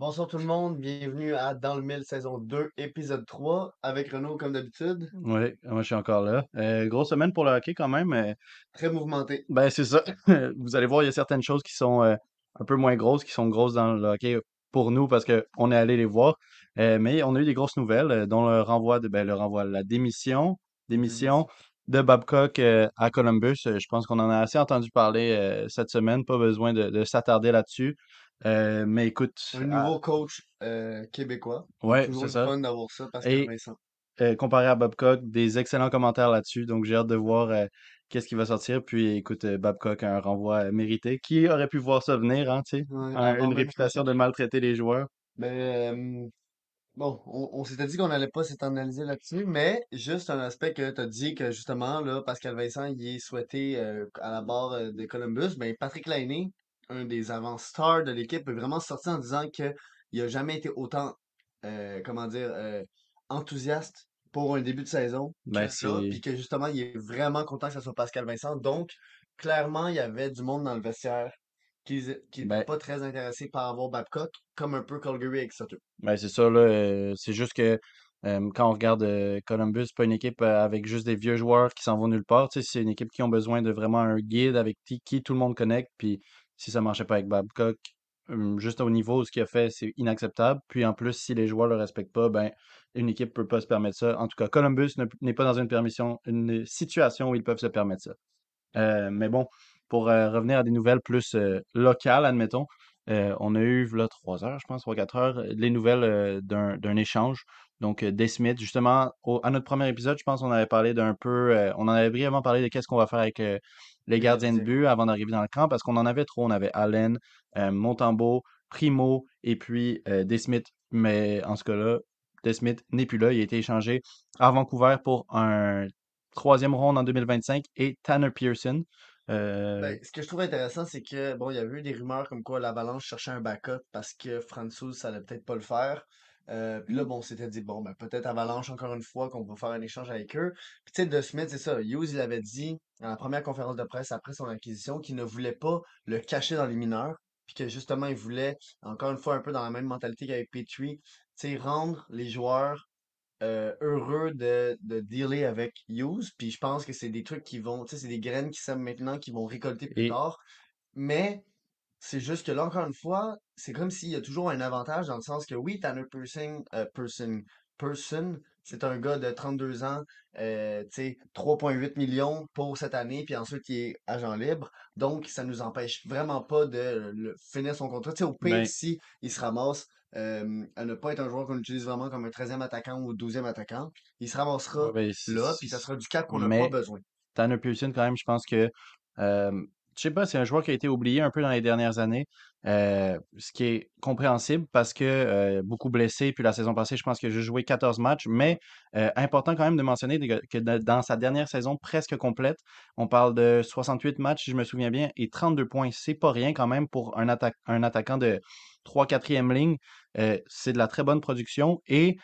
Bonsoir tout le monde, bienvenue à Dans le Mille saison 2, épisode 3, avec Renaud comme d'habitude. Oui, moi je suis encore là. Euh, grosse semaine pour le hockey quand même. euh, Très mouvementé. ben c'est ça. Vous allez voir, il y a certaines choses qui sont euh, un peu moins grosses, qui sont grosses dans le hockey pour nous parce qu'on est allé les voir. Mais on a eu des grosses nouvelles, dont le renvoi de ben, le renvoi, la démission, démission de Babcock à Columbus. Je pense qu'on en a assez entendu parler cette semaine, pas besoin de, de s'attarder là-dessus. Euh, mais écoute, Un à- nouveau coach euh, québécois. ouais, c'est ça. fun d'avoir ça parce Et- que Vincent. euh, comparé à Babcock, des excellents commentaires là-dessus. Donc, j'ai hâte de voir qu'est-ce qui va sortir. Puis, écoute, Babcock a un renvoi mérité. Qui aurait pu voir ça venir, hein, tu sais? Ouais, Un- avant une réputation de maltraiter les joueurs. Mais euh, bon, on, on s'était dit qu'on n'allait pas s'éternaliser là-dessus, mais juste un aspect que tu as dit que justement, là, Pascal Vincent, il est souhaité euh, à la barre de Columbus, ben Patrick Lainé, un des avant-stars de l'équipe, est vraiment sorti en disant que il a jamais été autant, euh, comment dire, euh, enthousiaste pour un début de saison Ben, puis que justement, il est vraiment content que ce soit Pascal Vincent. Donc, clairement, il y avait du monde dans le vestiaire qui n'était Ben- pas très intéressé par avoir Babcock, comme un peu Calgary avec Sutter. Ben, c'est ça, là. euh, c'est juste que euh, quand on regarde euh, Columbus, c'est pas une équipe avec juste des vieux joueurs qui s'en vont nulle part. C'est une équipe qui ont besoin de vraiment un guide avec qui, qui tout le monde connecte. Puis, si ça marchait pas avec Babcock, juste au niveau, ce qu'il a fait, c'est inacceptable. Puis, en plus, si les joueurs le respectent pas, ben, une équipe peut pas se permettre ça. En tout cas, Columbus ne- n'est pas dans une permission, une situation où ils peuvent se permettre ça. Euh, mais bon, pour euh, revenir à des nouvelles plus euh, locales, admettons, on a eu, là, trois heures, je pense, trois, quatre heures, les nouvelles d'un échange. Donc, euh, Des Smith, justement, au- à notre premier épisode, je pense qu'on avait parlé d'un peu, euh, on en avait brièvement parlé de qu'est-ce qu'on va faire avec euh, les gardiens de but avant d'arriver dans le camp, parce qu'on en avait trop. On avait Allen, euh, Montembeau, Primo et puis Des Smith. Mais en ce cas-là, Des Smith n'est plus là. Il a été échangé à Vancouver pour un troisième ronde en 2025 et Tanner Pearson. Ben, ce que je trouve intéressant, c'est que, bon, il y avait eu des rumeurs comme quoi l'Avalanche cherchait un backup parce que Francouz, ça allait peut-être pas le faire. Euh, puis là, bon, on s'était dit, bon, ben, peut-être Avalanche encore une fois qu'on va faire un échange avec eux. Puis tu sais, De Smith, c'est ça. Hughes, il avait dit, dans la première conférence de presse après son acquisition, qu'il ne voulait pas le cacher dans les mineurs. Puis que justement, il voulait, encore une fois, un peu dans la même mentalité qu'avec Petrie, tu sais, rendre les joueurs euh, heureux de, de dealer avec Hughes. Puis je pense que c'est des trucs qui vont, tu sais, c'est des graines qui sèment maintenant, qui vont récolter plus Et- tard. Mais c'est juste que là, encore une fois, c'est comme s'il y a toujours un avantage dans le sens que oui, Tanner Person, euh, Person, Person, c'est un gars de 32 ans, euh, tu sais, 3,8 millions pour cette année, puis ensuite il est agent libre. Donc, ça nous empêche vraiment pas de le, finir son contrat. Tu sais, au pire, Ben- si il se ramasse euh, à ne pas être un joueur qu'on utilise vraiment comme un 13e attaquant ou 12e attaquant, il se ramassera ouais, ben, là, puis ça sera du cap qu'on n'a pas besoin. Tanner Pearson, quand même, je pense que, euh, je sais pas, c'est un joueur qui a été oublié un peu dans les dernières années, euh, ce qui est compréhensible parce que euh, beaucoup blessé, puis la saison passée, je pense a juste joué 14 matchs, mais euh, important quand même de mentionner que que dans sa dernière saison presque complète, on parle de 68 matchs, si je me souviens bien, et 32 points. C'est pas rien quand même pour un, atta- un attaquant de 3-4e ligne. C'est de la très bonne production et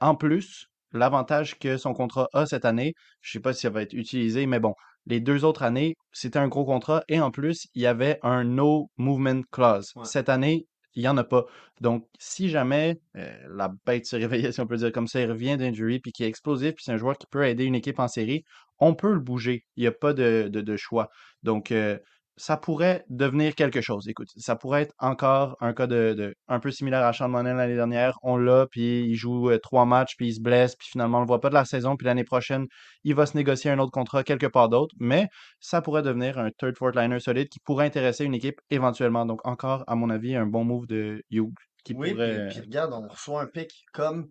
en plus, l'avantage que son contrat a cette année, je sais pas si ça va être utilisé, mais bon, les deux autres années, c'était un gros contrat et en plus, il y avait un no movement clause. Ouais. Cette année, il n'y en a pas. Donc, si jamais euh, la bête se réveillait, si on peut dire comme ça, il revient d'injury puis qui est explosif, puis c'est un joueur qui peut aider une équipe en série, on peut le bouger. Il n'y a pas de, de- de choix. Donc, euh, ça pourrait devenir quelque chose. Écoute, ça pourrait être encore un cas de, de- un peu similaire à Sean Monell l'année dernière. On l'a, puis il joue euh, trois matchs, puis il se blesse, puis finalement on le voit pas de la saison, puis l'année prochaine, il va se négocier un autre contrat quelque part d'autre. Mais ça pourrait devenir un third fourth liner solide qui pourrait intéresser une équipe éventuellement. Donc encore, à mon avis, un bon move de Hughes qui Oui, puis, pourrait. puis regarde, on reçoit un pick comme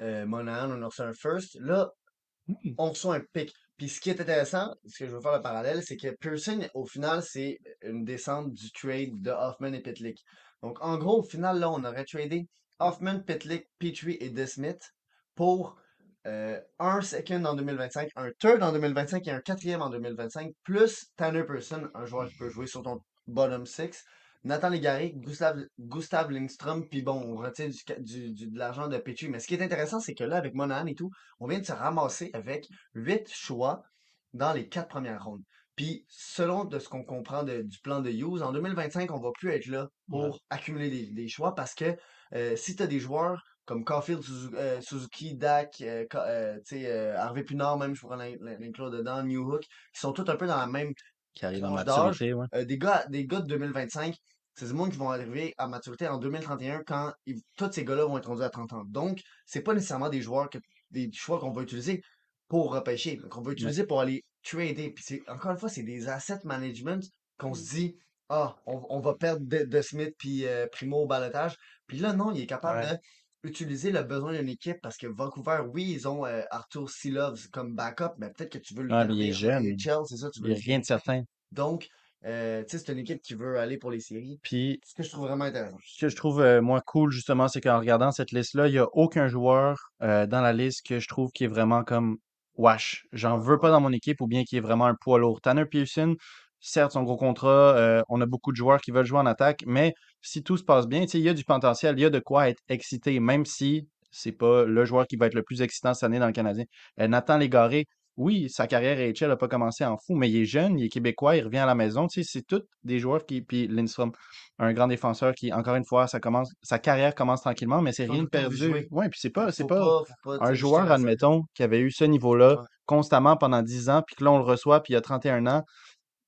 euh, Monahan, on a reçu un first. Là, Hmm. on reçoit un pick. Puis ce qui est intéressant, ce que je veux faire le parallèle, c'est que Pearson, au final, c'est une descente du trade de Hoffman et Pitlick. Donc, en gros, au final, là, on aurait tradé Hoffman, Pitlick, Petrie et DeSmith pour euh, un second en 2025, un third en 2025 et un quatrième en 2025, plus Tanner Person, un joueur qui peut jouer sur ton bottom six, Nathan Légaré, Gustav, Gustav Lindstrom, puis bon, on retient du, du- de l'argent de Petrie. Mais ce qui est intéressant, c'est que là, avec Monahan et tout, on vient de se ramasser avec huit choix dans les quatre premières rondes. Puis, selon de ce qu'on comprend de- du plan de Hughes, en 2025, on va plus être là Ouais. pour accumuler des, des choix parce que euh, si tu as des joueurs comme Caulfield, euh, Suzuki, Dak, euh, euh, euh, Harvey Pinard, même, je pourrais l'in- l'in- l'inclure dedans, New Hook, qui sont tous un peu dans la même Qui arrive en maturité, ouais. Des gars, des gars de 2025, c'est du monde qui vont arriver à maturité en 2031 quand ils- tous ces gars-là vont être rendus à 30 ans. Donc, c'est pas nécessairement des joueurs que, des choix qu'on va utiliser pour repêcher, qu'on va utiliser pour aller trader. Puis c'est, encore une fois, c'est des asset management qu'on se dit, ah, on, on va perdre de, de Smith puis euh, Primo au balotage. Puis là, non, il est capable Ouais. de utiliser le besoin d'une équipe parce que Vancouver, oui, ils ont euh, Arthur Silovs comme backup, mais peut-être que tu veux le il est garder jeune. AHL, c'est ça, tu Il veux n'y a rien de certain. donc, euh, c'est une équipe qui veut aller pour les séries. Puis, Ce que je trouve vraiment intéressant. ce que je trouve euh, moins cool, justement, c'est qu'en regardant cette liste-là, il n'y a aucun joueur euh, dans la liste que je trouve qui est vraiment comme Wash. J'en veux pas dans mon équipe ou bien qui est vraiment un poids lourd. Tanner Pearson, certes, son gros contrat, on a beaucoup de joueurs qui veulent jouer en attaque, mais si tout se passe bien, il y a du potentiel, il y a de quoi être excité, même si c'est pas le joueur qui va être le plus excitant cette année dans le Canadien. Nathan Légaré, oui, sa carrière à HL n'a pas commencé en fou, mais il est jeune, il est québécois, il revient à la maison. Tu sais, c'est tous des joueurs qui. Puis Lindstrom, un grand défenseur qui, encore une fois, ça commence, sa carrière commence tranquillement, mais c'est rien de perdu. Ouais, puis c'est pas, c'est pas un joueur, admettons, qui avait eu ce niveau-là Ouais. constamment pendant 10 ans, puis que là, on le reçoit, puis il a 31 ans.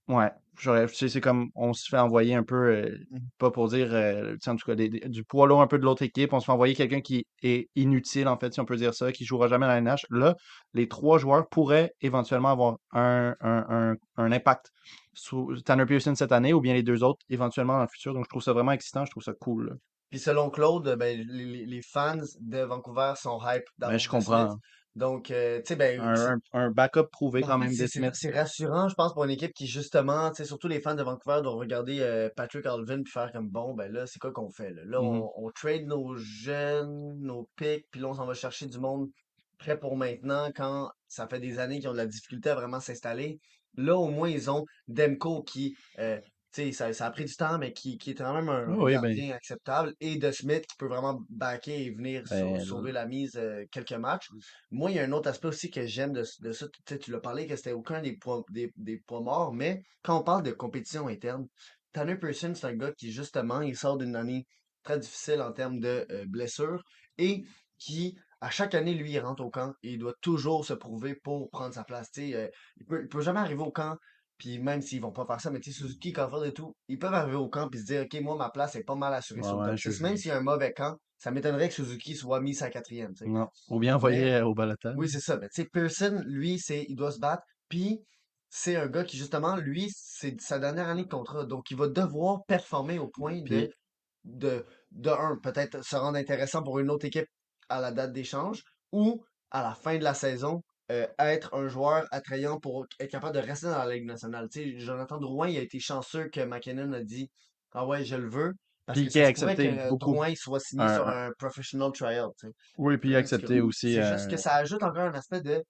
Ouais, c'est c'est comme on se fait envoyer un peu, euh, Mhm. pas pour dire, euh, tu sais, en tout cas, des- des- du poids lourd un peu de l'autre équipe. On se fait envoyer quelqu'un qui est inutile, en fait, si on peut dire ça, qui jouera jamais dans la NH. Là, les trois joueurs pourraient éventuellement avoir un, un, un, un impact sur Tanner Pearson cette année, ou bien les deux autres éventuellement dans le futur. Donc, je trouve ça vraiment excitant, je trouve ça cool. là. Puis selon Claude, ben, les, fans de Vancouver sont hype Ben, d'avoir je De comprends. Donc, euh, tu sais, ben, Un, un, un backup prouvé quand même c'est rassurant, je pense, pour une équipe qui, justement, tu sais, surtout les fans de Vancouver doivent regarder euh, Patrick Alvin puis faire comme, bon, ben là, c'est quoi qu'on fait, là? Là, Mhm. on, on trade nos jeunes, nos picks, puis là, on s'en va chercher du monde prêt pour maintenant quand ça fait des années qu'ils ont de la difficulté à vraiment s'installer. Là, au moins, ils ont Demko qui, euh, ça, ça a pris du temps, mais qui, qui est quand même un, un Oui, ben, gardien acceptable. Et De Smith qui peut vraiment backer et venir ben, sauver la mise euh, quelques matchs. Moi, il y a un autre aspect aussi que j'aime de, de ça. Tu l'as parlé que c'était aucun des points, des, des points morts, mais quand on parle de compétition interne, Tanner Pearson, c'est un gars qui, justement, il sort d'une année très difficile en termes de euh, blessures et qui, à chaque année, lui, il rentre au camp et il doit toujours se prouver pour prendre sa place. Euh, il peut, il peut jamais arriver au camp, puis même s'ils vont pas faire ça, mais tu sais, Suzuki, Caulfield et tout, ils peuvent arriver au camp et se dire, OK, moi, ma place est pas mal assurée Ouais, sur le ouais, je- 6. Même s'il y a un mauvais camp, ça m'étonnerait que Suzuki soit mis sa quatrième. Non. Ou bien Mais- euh, au balotage. Oui, c'est ça. Mais tu sais, Pearson, lui, c'est, il doit se battre. Puis, c'est un gars qui, justement, lui, c'est sa dernière année de contrat. Donc, il va devoir performer au point de, de, de un, peut-être se rendre intéressant pour une autre équipe à la date d'échange ou à la fin de la saison, euh, être un joueur attrayant pour être capable de rester dans la Ligue nationale. Tu sais, Jonathan Drouin, il a été chanceux que McKinnon a dit Ah ouais, je le veux. Parce Puis que qu'il ça a accepté que beaucoup. Drouin soit signé Un- sur un professional tryout. tu sais. Oui, puis Parce accepter que aussi. C'est euh, juste que ça ajoute encore un aspect de.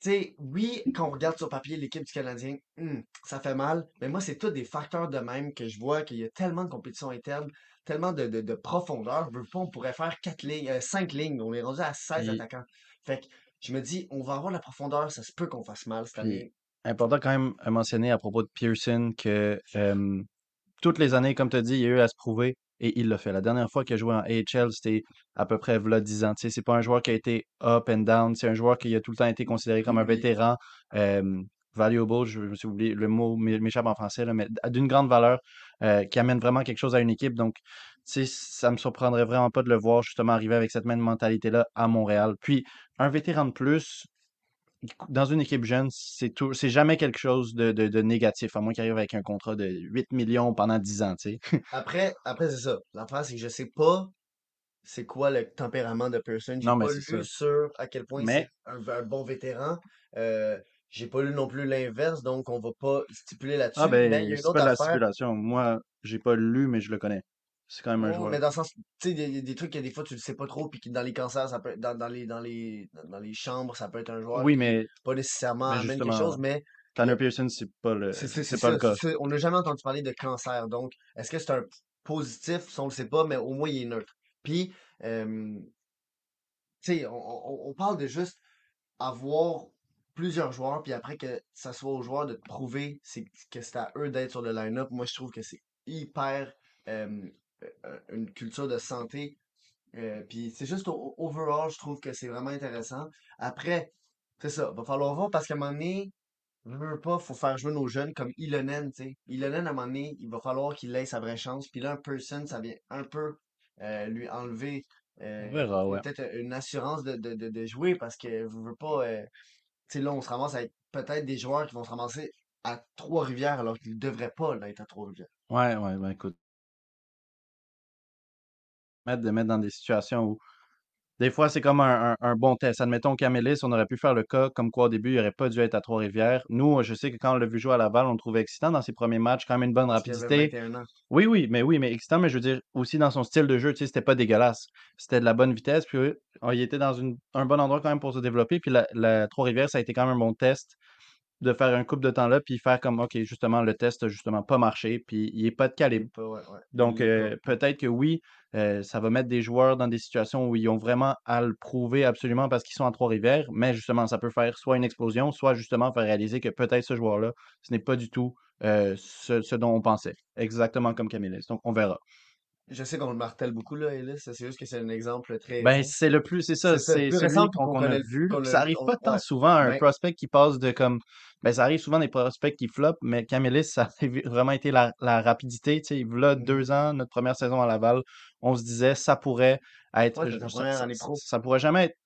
Tu sais, oui, quand on regarde sur papier l'équipe du Canadien, hmm, ça fait mal, mais moi, c'est tous des facteurs de même que je vois qu'il y a tellement de compétition interne, tellement de, de, de profondeur. Je veux pas, on pourrait faire quatre lignes, euh, cinq lignes, on est rendu à 16 Puis- attaquants. Fait que je me dis, on va avoir la profondeur, ça se peut qu'on fasse mal cette année. Important quand même à mentionner à propos de Pearson que euh, toutes les années, comme tu as dit, il y a eu à se prouver et il l'a fait. La dernière fois qu'il a joué en AHL, c'était à peu près v'là 10 ans. Tu sais, c'est pas un joueur qui a été up and down, c'est un joueur qui a tout le temps été considéré comme un vétéran. euh, valuable, je me suis oublié, le mot m'é- m'échappe en français, là, mais d'une grande valeur, euh, qui amène vraiment quelque chose à une équipe. Donc, sais, ça me surprendrait vraiment pas de le voir justement arriver avec cette même mentalité-là à Montréal. Puis, un vétéran de plus, dans une équipe jeune, c'est tout, c'est jamais quelque chose de, de, de négatif, à moins qu'il arrive avec un contrat de 8 millions pendant 10 ans, tu sais. Après, après c'est ça. L'affaire, c'est que je sais pas c'est quoi le tempérament de Pearson. J'ai Non, mais pas c'est lu ça. sur à quel point Mais- c'est un, un bon vétéran. Euh, j'ai pas lu non plus l'inverse, donc on va pas stipuler Ah là-dessus. Mais il y ben, a une c'est autre pas de la affaire. stipulation. Moi, j'ai pas lu, mais je le connais. C'est quand même un Ouais, joueur. mais dans le sens, tu sais, il y, a des trucs que des fois tu le sais pas trop, puis que dans les cancers, ça peut être, dans, dans les, dans les, dans les chambres, ça peut être un joueur Oui, mais, pas nécessairement mais amène quelque chose, mais Tanner Pearson, c'est pas le, c'est c'est- pas le cas. On n'a jamais entendu parler de cancer, donc est-ce que c'est un positif, ça on le sait pas, mais au moins il est neutre. Puis, euh, tu sais, on, on- on parle de juste avoir plusieurs joueurs, puis après que ça soit aux joueurs de prouver c'est, que c'est à eux d'être sur le line-up. Moi, je trouve que c'est hyper euh, une culture de santé. Euh, puis c'est juste au- overall, je trouve que c'est vraiment intéressant. Après, c'est ça, va falloir voir parce qu'à un moment donné, je veux pas, faut faire jouer nos jeunes comme Ilonen, tu sais. Ilonen, à un moment donné, il va falloir qu'il ait sa vraie chance. Puis là, un person, ça vient un peu euh, lui enlever euh, ouais. peut-être une assurance de, de, de, de jouer parce que je veux pas. euh, tu sais, là, on se ramasse avec peut-être des joueurs qui vont se ramasser à Trois-Rivières alors qu'ils ne devraient pas l'être à Trois-Rivières. Ouais, ouais, ben écoute. De mettre dans des situations où Des fois, c'est comme un, un- un bon test. Admettons, Camélis, on aurait pu faire le cas comme quoi au début, il n'aurait pas dû être à Trois-Rivières. Nous, je sais que quand on l'a vu jouer à Laval, on le trouvait excitant dans ses premiers matchs, quand même une bonne Parce rapidité. 21 ans. Oui, oui, mais oui, mais excitant, mais je veux dire, aussi dans son style de jeu, tu sais, c'était pas dégueulasse. C'était de la bonne vitesse, puis euh, il était dans une- un bon endroit quand même pour se développer. Puis la, la Trois-Rivières, ça a été quand même un bon test de faire un couple de temps là, puis faire comme, OK, justement, le test a justement pas marché, puis il est pas de calibre. ouais, ouais. Donc, euh, peut-être que oui, euh, ça va mettre des joueurs dans des situations où ils ont vraiment à le prouver absolument parce qu'ils sont en Trois-Rivières, mais justement, ça peut faire soit une explosion, soit justement faire réaliser que peut-être ce joueur-là, ce n'est pas du tout euh, ce, ce dont on pensait. Exactement comme Camille. Donc, on verra. Je sais qu'on le martèle beaucoup, là, Ellis. C'est juste que c'est un exemple très Ben, c'est le plus, c'est ça, C'est le celui qu'on a vu. ça arrive on- pas tant ouais. souvent un Ben, prospect qui passe de comme. Ben, ça arrive souvent des prospects qui flop, mais Camélis, ça a vraiment été la, la rapidité. Tu sais, là, mhm. deux ans, notre première saison à Laval, on se disait, ça pourrait être. Ouais, ça, pourrait jamais être.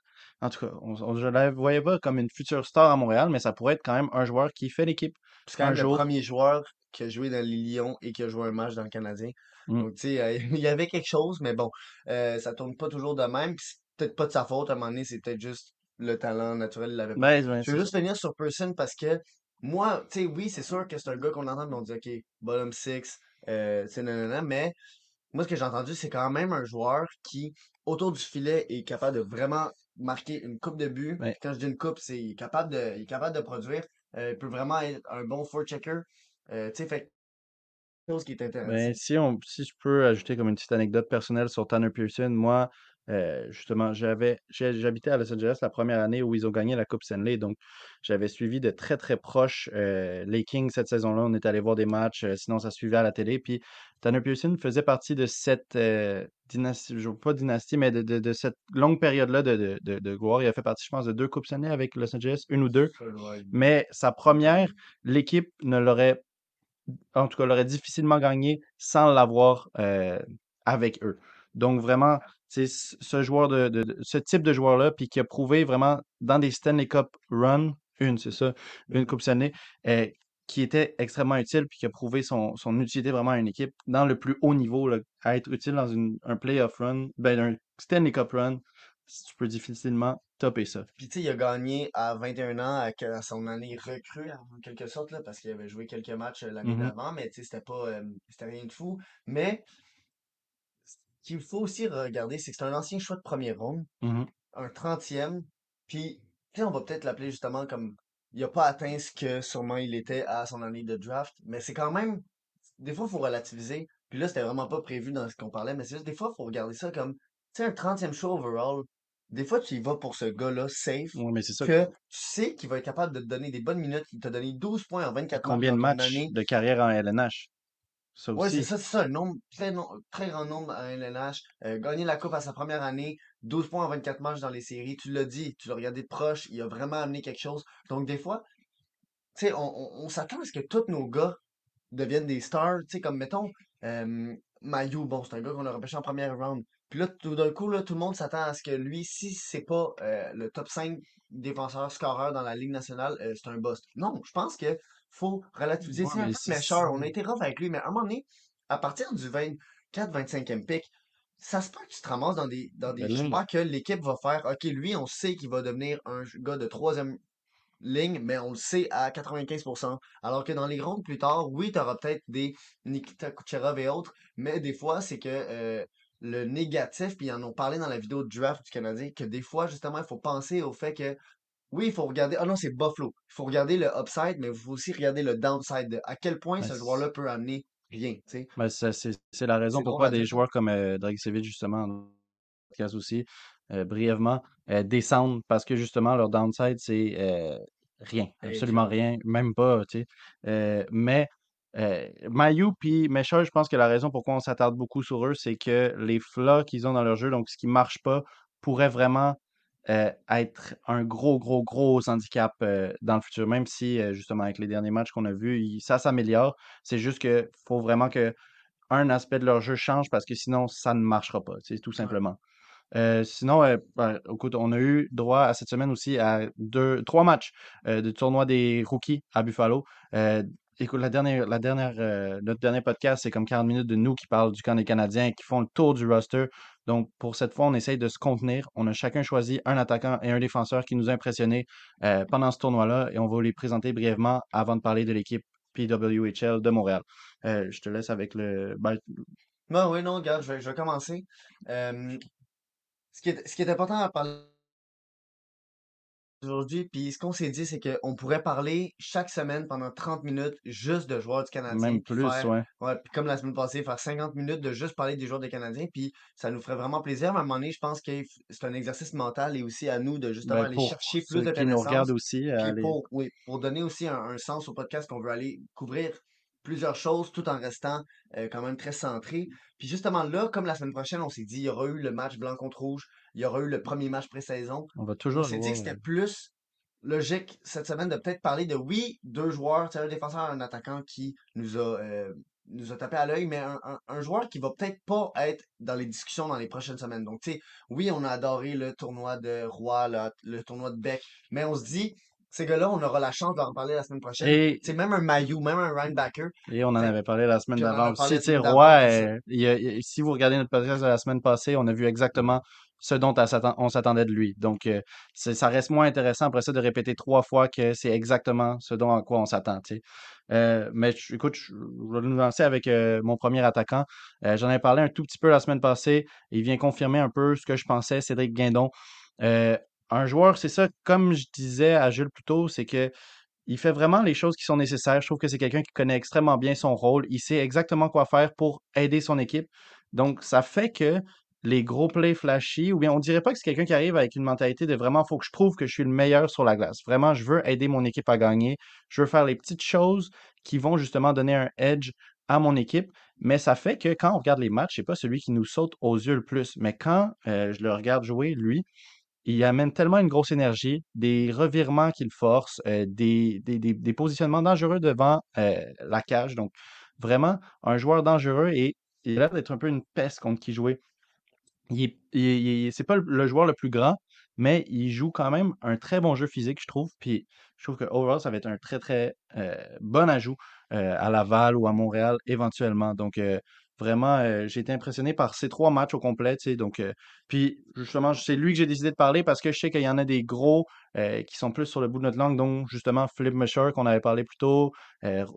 En tout cas, on, on- je la voyais pas comme une future star à Montréal, mais ça pourrait être quand même un joueur qui fait l'équipe C'est quand un même le jour. premier joueur qui a joué dans les Lions et qui a joué un match dans le Canadien. Mm. Donc, tu sais, euh, il y avait quelque chose, mais bon, euh, ça tourne pas toujours de même. Puis c'est peut-être pas de sa faute. À un moment donné, c'est peut-être juste le talent naturel, il l'avait pas. Ben, ben, Je c'est veux juste finir sur Person parce que moi, tu sais, oui, c'est sûr que c'est un gars qu'on entend, mais on dit, OK, bottom six, euh, tu sais, nanana, mais moi, ce que j'ai entendu, c'est quand même un joueur qui, autour du filet, est capable de vraiment marquer une coupe de. Ben, Quand je dis une coupe, c'est il est capable de, il est capable de produire. Euh, il peut vraiment être un bon forechecker. Euh, tu sais, fait chose qui est Ben, intéressant. si, on, si je peux ajouter comme une petite anecdote personnelle sur Tanner Pearson, moi, euh, justement, j'avais, j'habitais à Los Angeles la première année où ils ont gagné la Coupe Stanley, donc j'avais suivi de très très proche euh, les Kings cette saison-là. On est allé voir des matchs, euh, sinon ça suivait à la télé. Puis Tanner Pearson faisait partie de cette dynastie, je pas dynastie, mais de, de- de cette longue période-là de, de, de, de gloire. Il a fait partie, je pense, de deux Coupes Stanley avec Los Angeles, une ou deux. Mais sa première, l'équipe ne l'aurait en tout cas, l'aurait difficilement gagné sans l'avoir euh, avec eux. Donc, vraiment, c'est ce ce joueur de, de- de- ce type de joueur-là, puis qui a prouvé vraiment dans des Stanley Cup run, une, c'est ça, une. Coupe Stanley, euh, qui était extrêmement utile, puis qui a prouvé son, son utilité vraiment à une équipe dans le plus haut niveau, là, à être utile dans une, un playoff run, ben, un Stanley Cup run, tu peux difficilement ça. Puis tu sais, il a gagné à 21 ans à, son année recrue, en quelque sorte, là, parce qu'il avait joué quelques matchs euh, l'année Mhm. d'avant, mais tu sais, c'était pas euh, c'était rien de fou. Mais ce qu'il faut aussi regarder, c'est que c'est un ancien choix de premier round, Mhm. un 30e, puis tu sais, on va peut-être l'appeler justement comme il a pas atteint ce que sûrement il était à son année de draft, mais c'est quand même des fois, il faut relativiser. Puis là, c'était vraiment pas prévu dans ce qu'on parlait, mais c'est juste des fois, il faut regarder ça comme, tu sais, un 30e choix overall. Des fois, tu y vas pour ce gars-là safe, Ouais, mais c'est ça. que tu sais qu'il va être capable de te donner des bonnes minutes. Il t'a donné 12 points en 24 matchs Combien dans de matchs année. de carrière en LNH? Ouais, c'est ça, c'est ça, un nombre, très, très grand nombre à LNH. Euh, gagner la coupe à sa première année, 12 points en 24 matchs dans les séries. Tu l'as dit, tu l'as regardé de proche, il a vraiment amené quelque chose. Donc, des fois, tu sais, on, on, on s'attend à ce que tous nos gars deviennent des stars. Tu sais, comme mettons, euh, Mayu, bon, c'est un gars qu'on a repêché en première round. Puis là, tout d'un coup, là, tout le monde s'attend à ce que lui, si c'est pas euh, le top 5 défenseur scoreur dans la Ligue nationale, euh, c'est un bust. Non, je pense que faut relativiser. Ouais, C'est un méchant. On a été rough avec lui, mais à un moment donné, à partir du 24-25e pick, ça se peut que tu te ramasses dans des, dans des Ben choix que l'équipe va faire. OK, lui, on sait qu'il va devenir un gars de troisième ligne, mais on le sait à 95%. Alors que dans les rondes plus tard, oui, tu auras peut-être des Nikita Kucherov et autres, mais des fois, c'est que euh, le négatif, puis ils en ont parlé dans la vidéo de draft du Canadien, que des fois, justement, il faut penser au fait que oui, il faut regarder. Ah non, c'est Buffalo. Il faut regarder le upside, mais il faut aussi regarder le downside. de à quel point Ben, ce joueur-là peut amener rien. tu sais. ben, c'est la raison pourquoi des joueurs comme euh, Dragicevic, justement, le podcast aussi, euh, brièvement, euh, descendent parce que justement, leur downside, c'est euh, rien, absolument rien, même pas, tu sais. Mais euh, Mayu puis Mesha, je pense que la raison pourquoi on s'attarde beaucoup sur eux, c'est que les flaws qu'ils ont dans leur jeu, donc ce qui marche pas, pourrait vraiment euh, être un gros, gros, gros handicap euh, dans le futur, même si, euh, justement, avec les derniers matchs qu'on a vus, il- ça s'améliore. C'est juste que faut vraiment que un aspect de leur jeu change parce que sinon, ça ne marchera pas, c'est tout simplement. Euh, sinon, euh, ben, écoute, on a eu droit à cette semaine aussi à deux, trois matchs euh, de tournoi des rookies à Buffalo. Écoute, la dernière, euh, notre dernier podcast, c'est comme 40 minutes de nous qui parlent du camp des Canadiens, qui font le tour du roster. Donc, pour cette fois, on essaye de se contenir. On a chacun choisi un attaquant et un défenseur qui nous a impressionnés euh, pendant ce tournoi-là et on va les présenter brièvement avant de parler de l'équipe PWHL de Montréal. Euh, je te laisse avec le. ben, oui, non, regarde, je vais, commencer. Ce qui est important à parler aujourd'hui, puis ce qu'on s'est dit, c'est qu'on pourrait parler chaque semaine pendant 30 minutes juste de joueurs du Canadien, même plus, faire, ouais. ouais, puis comme la semaine passée, faire 50 minutes de juste parler des joueurs des Canadiens, puis ça nous ferait vraiment plaisir. Mais à un moment donné, je pense que c'est un exercice mental et aussi à nous de justement Ben, aller chercher plus de qui nous regardent connaissances, aussi, pour, oui, pour donner aussi un, un sens au podcast qu'on veut aller couvrir plusieurs choses tout en restant euh, quand même très centré. Puis justement là, comme la semaine prochaine, on s'est dit, il y aura eu le match blanc contre rouge, il y aura eu le premier match pré-saison. On va On toujours s'est dit que c'était plus logique cette semaine de peut-être parler de, oui, deux joueurs, un défenseur un attaquant qui nous a, euh, nous a tapé à l'œil, mais un, un- un joueur qui va peut-être pas être dans les discussions dans les prochaines semaines. Donc, tu sais, oui, on a adoré le tournoi de Roy, le, le tournoi de Beck, mais on se dit, ces gars-là, on aura la chance d'en parler la semaine prochaine. Et, sais, même un Mayu, même un Rhinebacker, et on en avait parlé la semaine d'avant aussi. Tu sais, Roy, c'est il y a- il si vous regardez notre podcast de la semaine passée, on a vu exactement ce dont on s'attendait de lui. Donc, euh, c'est- ça reste moins intéressant après ça de répéter trois fois que c'est exactement ce dont à quoi on s'attend. Euh, mais je- écoute, je, je vais nous lancer avec euh, mon premier attaquant. J'en ai parlé un tout petit peu la semaine passée. Il vient confirmer un peu ce que je pensais, Cédric Guindon. Un joueur, c'est ça, comme je disais à Jules plus tôt, c'est que il fait vraiment les choses qui sont nécessaires. Je trouve que c'est quelqu'un qui connaît extrêmement bien son rôle. Il sait exactement quoi faire pour aider son équipe. Donc, ça fait que les gros plays flashy, ou bien on dirait pas que c'est quelqu'un qui arrive avec une mentalité de vraiment, faut que je prouve que je suis le meilleur sur la glace. Vraiment, je veux aider mon équipe à gagner. Je veux faire les petites choses qui vont justement donner un edge à mon équipe. Mais ça fait que quand on regarde les matchs, c'est pas celui qui nous saute aux yeux le plus. Mais quand euh, je le regarde jouer, lui, il amène tellement une grosse énergie, des revirements qu'il force, euh, des, positionnements dangereux devant euh, la cage. Donc, vraiment, un joueur dangereux et il a l'air d'être un peu une peste contre qui jouer. Il il il est- c'est pas le, joueur le plus grand, mais il joue quand même un très bon jeu physique, je trouve. Puis je trouve que overall, ça va être un très, très euh, bon ajout à Laval ou à Montréal éventuellement. Donc, vraiment, euh, j'ai été impressionné par ces trois matchs au complet. Donc, euh, puis justement, c'est lui que j'ai décidé de parler parce que je sais qu'il y en a des gros euh, qui sont plus sur le bout de notre langue, dont justement Philippe Mesher qu'on avait parlé plus tôt,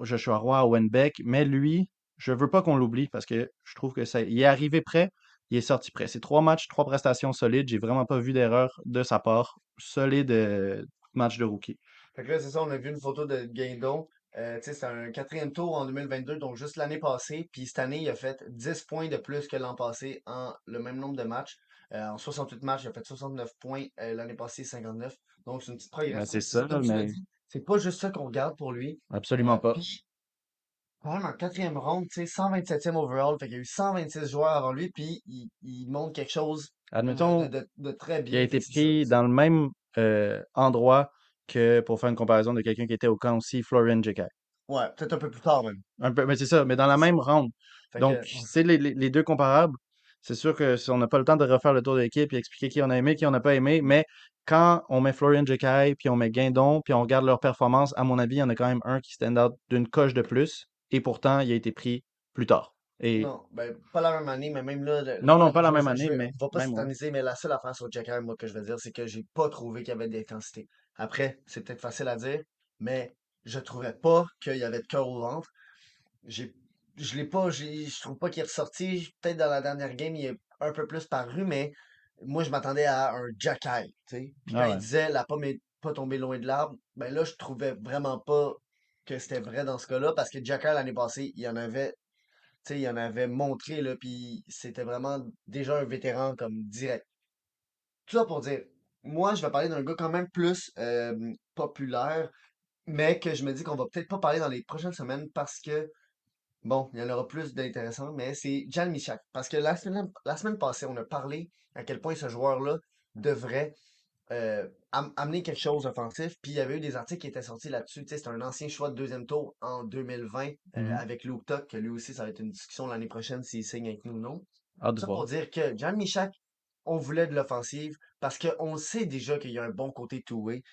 Joshua Roy, Owen Beck. Mais lui, je veux pas qu'on l'oublie parce que je trouve que ça, il est arrivé prêt il est sorti prêt. C'est trois matchs, trois prestations solides. J'ai vraiment pas vu d'erreur de sa part. Solide match de rookie. Fait que là, c'est ça, on a vu une photo de Guindon. Euh, c'est un quatrième tour en 2022, donc juste l'année passée. Puis cette année, il a fait 10 points de plus que l'an passé en le même nombre de matchs. Euh, en 68 matchs, il a fait 69 points. Euh, l'année passée, 59. Donc c'est une petite Ben, progression. c'est ça, mais c'est pas juste ça qu'on regarde pour lui. absolument pas. puis en quatrième sais, 127e overall. Fait qu'il y a eu 126 joueurs avant lui, puis il, il montre quelque chose de, Admettons, de, de très il a bien. été pris dans le même endroit que, pour faire une comparaison de quelqu'un qui était au camp aussi, Florian Jekai. Ouais, peut-être un peu plus tard même. Un peu, mais c'est ça, mais dans la même ronde. Fait Donc, que, c'est les, les- les deux comparables. C'est sûr que si on n'a pas le temps de refaire le tour de l'équipe et expliquer qui on a aimé, qui on n'a pas aimé, mais quand on met Florian Jekai, puis on met Guindon, puis on regarde leur performance, à mon avis, il y en a quand même un qui stand out d'une coche de plus, et pourtant, il a été pris plus tard. Et Non, ben, pas la même année, mais même là, le- non, non, pas la même année, je vais- mais on va pas s'éterniser, mais la seule affaire sur Jacker, moi, que je veux dire, c'est que j'ai pas trouvé qu'il y avait d'intensité. Après, c'est peut-être facile à dire, mais je trouvais pas qu'il y avait de cœur au ventre. J'ai, je l'ai pas, j'ai- je trouve pas qu'il est ressorti. Peut-être dans la dernière game, il est un peu plus paru, mais moi, je m'attendais à un Jackal. Puis Ah quand il disait la pomme est pas tombée loin de l'arbre, ben là, je trouvais vraiment pas que c'était vrai dans ce cas-là, parce que Jackal, l'année passée, il y en avait, tu sais, il en avait montré, là, puis c'était vraiment déjà un vétéran comme direct. Tout ça pour dire, moi, je vais parler d'un gars quand même plus euh, populaire, mais que je me dis qu'on va peut-être pas parler dans les prochaines semaines parce que, bon, il y en aura plus d'intéressants, mais c'est Jan Michak. Parce que la semaine, la semaine passée, on a parlé à quel point ce joueur-là devrait euh, am- amener quelque chose d'offensif, puis il y avait eu des articles qui étaient sortis là-dessus. C'est un ancien choix de deuxième tour en 2020 euh, Mhm. avec Luke Tuck, que lui aussi, ça va être une discussion l'année prochaine s'il signe avec nous ou non. Ça pour dire que Jan Michak, on voulait de l'offensive parce qu'on sait déjà qu'il y a un bon côté two-way.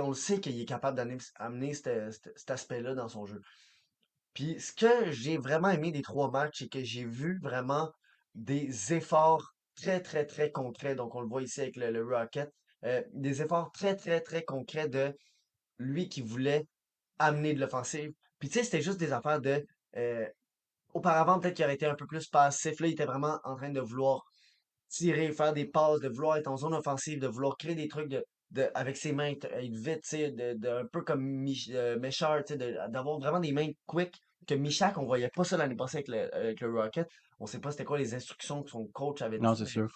On le sait qu'il est capable d'amener amener cet, cet- cet aspect-là dans son jeu. Puis ce que j'ai vraiment aimé des trois matchs, c'est que j'ai vu vraiment des efforts très, très, très concrets. Donc, on le voit ici avec le, le Rocket. euh, des efforts très, très, très concrets de lui qui voulait amener de l'offensive. Puis tu sais, c'était juste des affaires de... euh, auparavant, peut-être qu'il aurait été un peu plus passif. Là, il était vraiment en train de vouloir tirer, faire des passes, de vouloir être en zone offensive, de vouloir créer des trucs de, de, avec ses mains, être vite, tu sais, de, de- un peu comme Mich euh, Méchard, d'avoir vraiment des mains quick. Que Michak, on voyait pas ça l'année passée avec le, avec le Rocket. On sait pas c'était quoi les instructions que son coach avait Non, c'est sûr.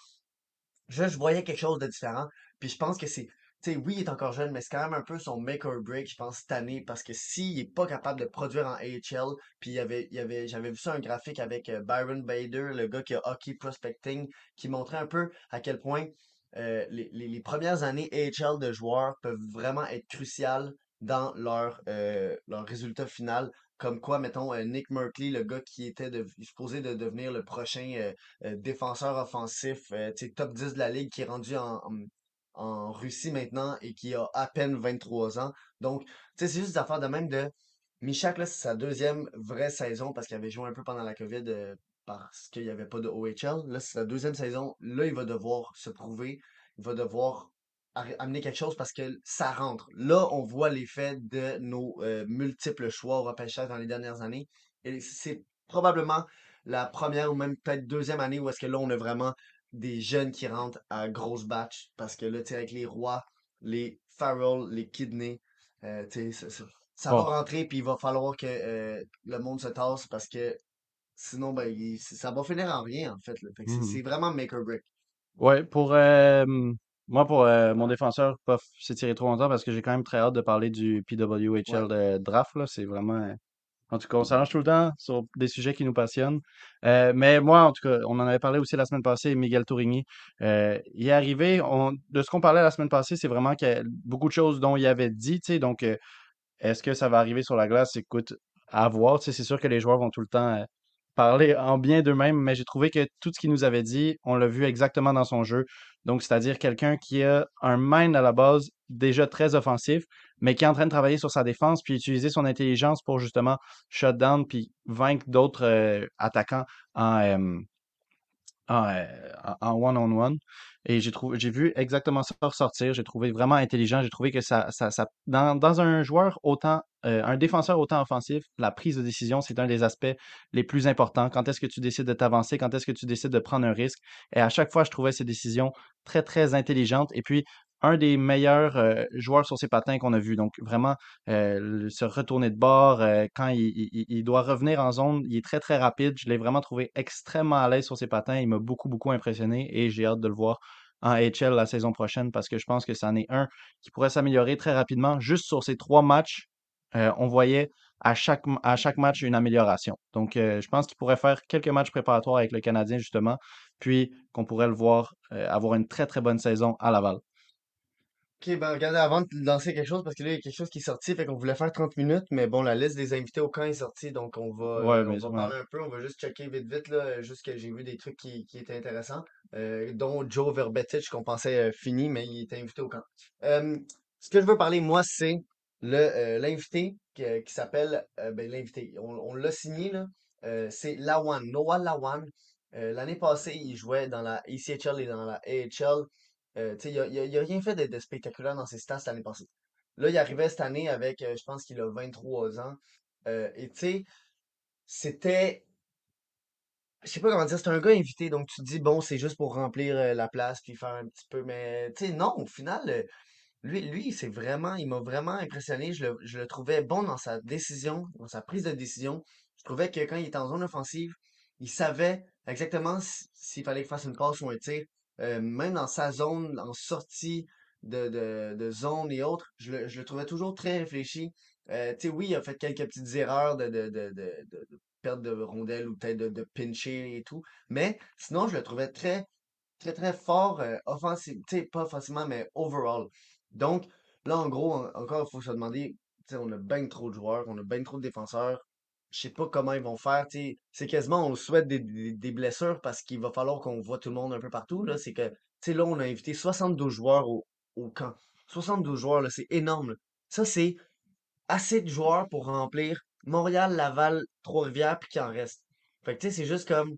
je, je voyais quelque chose de différent. Puis je pense que c'est, tu sais, oui, il est encore jeune, mais c'est quand même un peu son make or break, je pense, cette année, parce que s'il est pas capable de produire en AHL, puis il avait, j'avais vu ça un graphique avec euh, Byron Bader, le gars qui a hockey prospecting, qui montrait un peu à quel point euh, les, premières années AHL de joueurs peuvent vraiment être cruciales dans leur, euh, résultat final. Comme quoi, mettons, Nick Merkley, le gars qui était de- supposé de devenir le prochain défenseur offensif, top 10 de la ligue, qui est rendu en, en, en Russie maintenant et qui a à peine 23 ans. Donc, tu sais, c'est juste des affaires de même de... Michak, là, c'est sa deuxième vraie saison parce qu'il avait joué un peu pendant la COVID euh, parce qu'il n'y avait pas de OHL. Là, c'est sa deuxième saison. Là, il va devoir se prouver. Il va devoir amener quelque chose parce que ça rentre. Là, on voit l'effet de nos euh, multiples choix au repêchage dans les dernières années. Et c'est probablement la première ou même peut-être deuxième année où est-ce que là, on a vraiment des jeunes qui rentrent à grosse batch. Parce que là, tu sais, avec les rois, les Farrell, les Kidney, euh, tu sais, ça, va Bon. rentrer puis il va falloir que euh, le monde se tasse parce que sinon, ben, il- ça va finir en rien, en fait. que c'est vraiment make or break. Ouais, pour euh, moi, pour euh, mon défenseur, pas s'étirer trop longtemps parce que j'ai quand même très hâte de parler du PWHL Ouais. de draft, là. C'est vraiment. En tout cas, on s'arrange tout le temps sur des sujets qui nous passionnent. Euh, mais moi, en tout cas, on en avait parlé aussi la semaine passée, Miguel Tourigny. Euh, il est arrivé, de ce qu'on parlait la semaine passée, c'est vraiment a beaucoup de choses dont il avait dit, donc euh, est-ce que ça va arriver sur la glace? Écoute, à voir. C'est sûr que les joueurs vont tout le temps parler en bien d'eux-mêmes, mais j'ai trouvé que tout ce qu'il nous avait dit, on l'a vu exactement dans son jeu. Donc, c'est-à-dire quelqu'un qui a un mind à la base déjà très offensif, mais qui est en train de travailler sur sa défense, puis utiliser son intelligence pour justement shut down, puis vaincre d'autres euh, attaquants en, euh, euh, en one-on-one. Et j'ai vu exactement ça ressortir. J'ai trouvé vraiment intelligent. J'ai trouvé que ça, dans, un joueur autant, un défenseur autant offensif, la prise de décision, c'est un des aspects les plus importants. Quand est-ce que tu décides de t'avancer? Quand est-ce que tu décides de prendre un risque? Et à chaque fois, je trouvais ces décisions très, très intelligentes. Et puis, un des meilleurs euh, joueurs sur ses patins qu'on a vu. Donc, vraiment, euh, se retourner de bord, euh, quand il, doit revenir en zone, il est très, très rapide. Je l'ai vraiment trouvé extrêmement à l'aise sur ses patins. Il m'a beaucoup, beaucoup impressionné et j'ai hâte de le voir en HL la saison prochaine parce que je pense que c'en est un qui pourrait s'améliorer très rapidement. Juste sur ces trois matchs, on voyait à chaque, match une amélioration. Donc, je pense qu'il pourrait faire quelques matchs préparatoires avec le Canadien, justement, puis qu'on pourrait le voir avoir une très, très bonne saison à Laval. Ok, ben regardez, avant de lancer quelque chose, parce que là, il y a quelque chose qui est sorti, fait qu'on voulait faire 30 minutes, mais bon, la liste des invités au camp est sortie, donc on va, Ouais, euh, mais on va ouais. parler un peu, on va juste checker vite vite, là, juste que j'ai vu des trucs qui, qui étaient intéressants, euh, dont Joe Verbetic, qu'on pensait euh, fini, mais il était invité au camp. Euh, ce que je veux parler, moi, c'est le euh, l'invité qui, qui s'appelle, euh, ben l'invité, on, on l'a signé, là, euh, c'est Lawan, Noah Lawan. Euh, l'année passée, il jouait dans la ECHL et dans la AHL. Il a, rien fait de, spectaculaire dans ses stats l'année passée. Là, il arrivait cette année avec, euh, je pense qu'il a 23 ans. Euh, et tu sais, c'était. Je sais pas comment dire, c'est un gars invité, donc tu te dis, bon, c'est juste pour remplir euh, la place puis faire un petit peu. Mais tu sais, non, au final, lui, lui c'est vraiment, il m'a vraiment impressionné. Je le, je le trouvais bon dans sa décision, dans sa prise de décision. Je trouvais que quand il était en zone offensive, il savait exactement s'il fallait qu'il fasse une passe ou un tir. Euh, même dans sa zone, en sortie de, de, de zone et autres, je le, je le trouvais toujours très réfléchi. Euh, tu sais, oui, il a fait quelques petites erreurs de, de, de, de, perte de rondelle ou peut-être de, pincher et tout. Mais sinon, je le trouvais très, très, très fort euh, offensif, tu sais, pas offensivement, mais overall. Donc, là, en gros, en- encore, il faut se demander, tu sais, on a bien trop de joueurs, on a bien trop de défenseurs. Je sais pas comment ils vont faire. C'est quasiment, on souhaite des, des, des blessures parce qu'il va falloir qu'on voit tout le monde un peu partout, là. C'est que, tu sais, là, on a invité 72 joueurs au, au camp. 72 joueurs, là, c'est énorme, là. Ça, c'est assez de joueurs pour remplir Montréal, Laval, Trois-Rivières, puis qu'il en reste. Fait que, tu sais, c'est juste comme,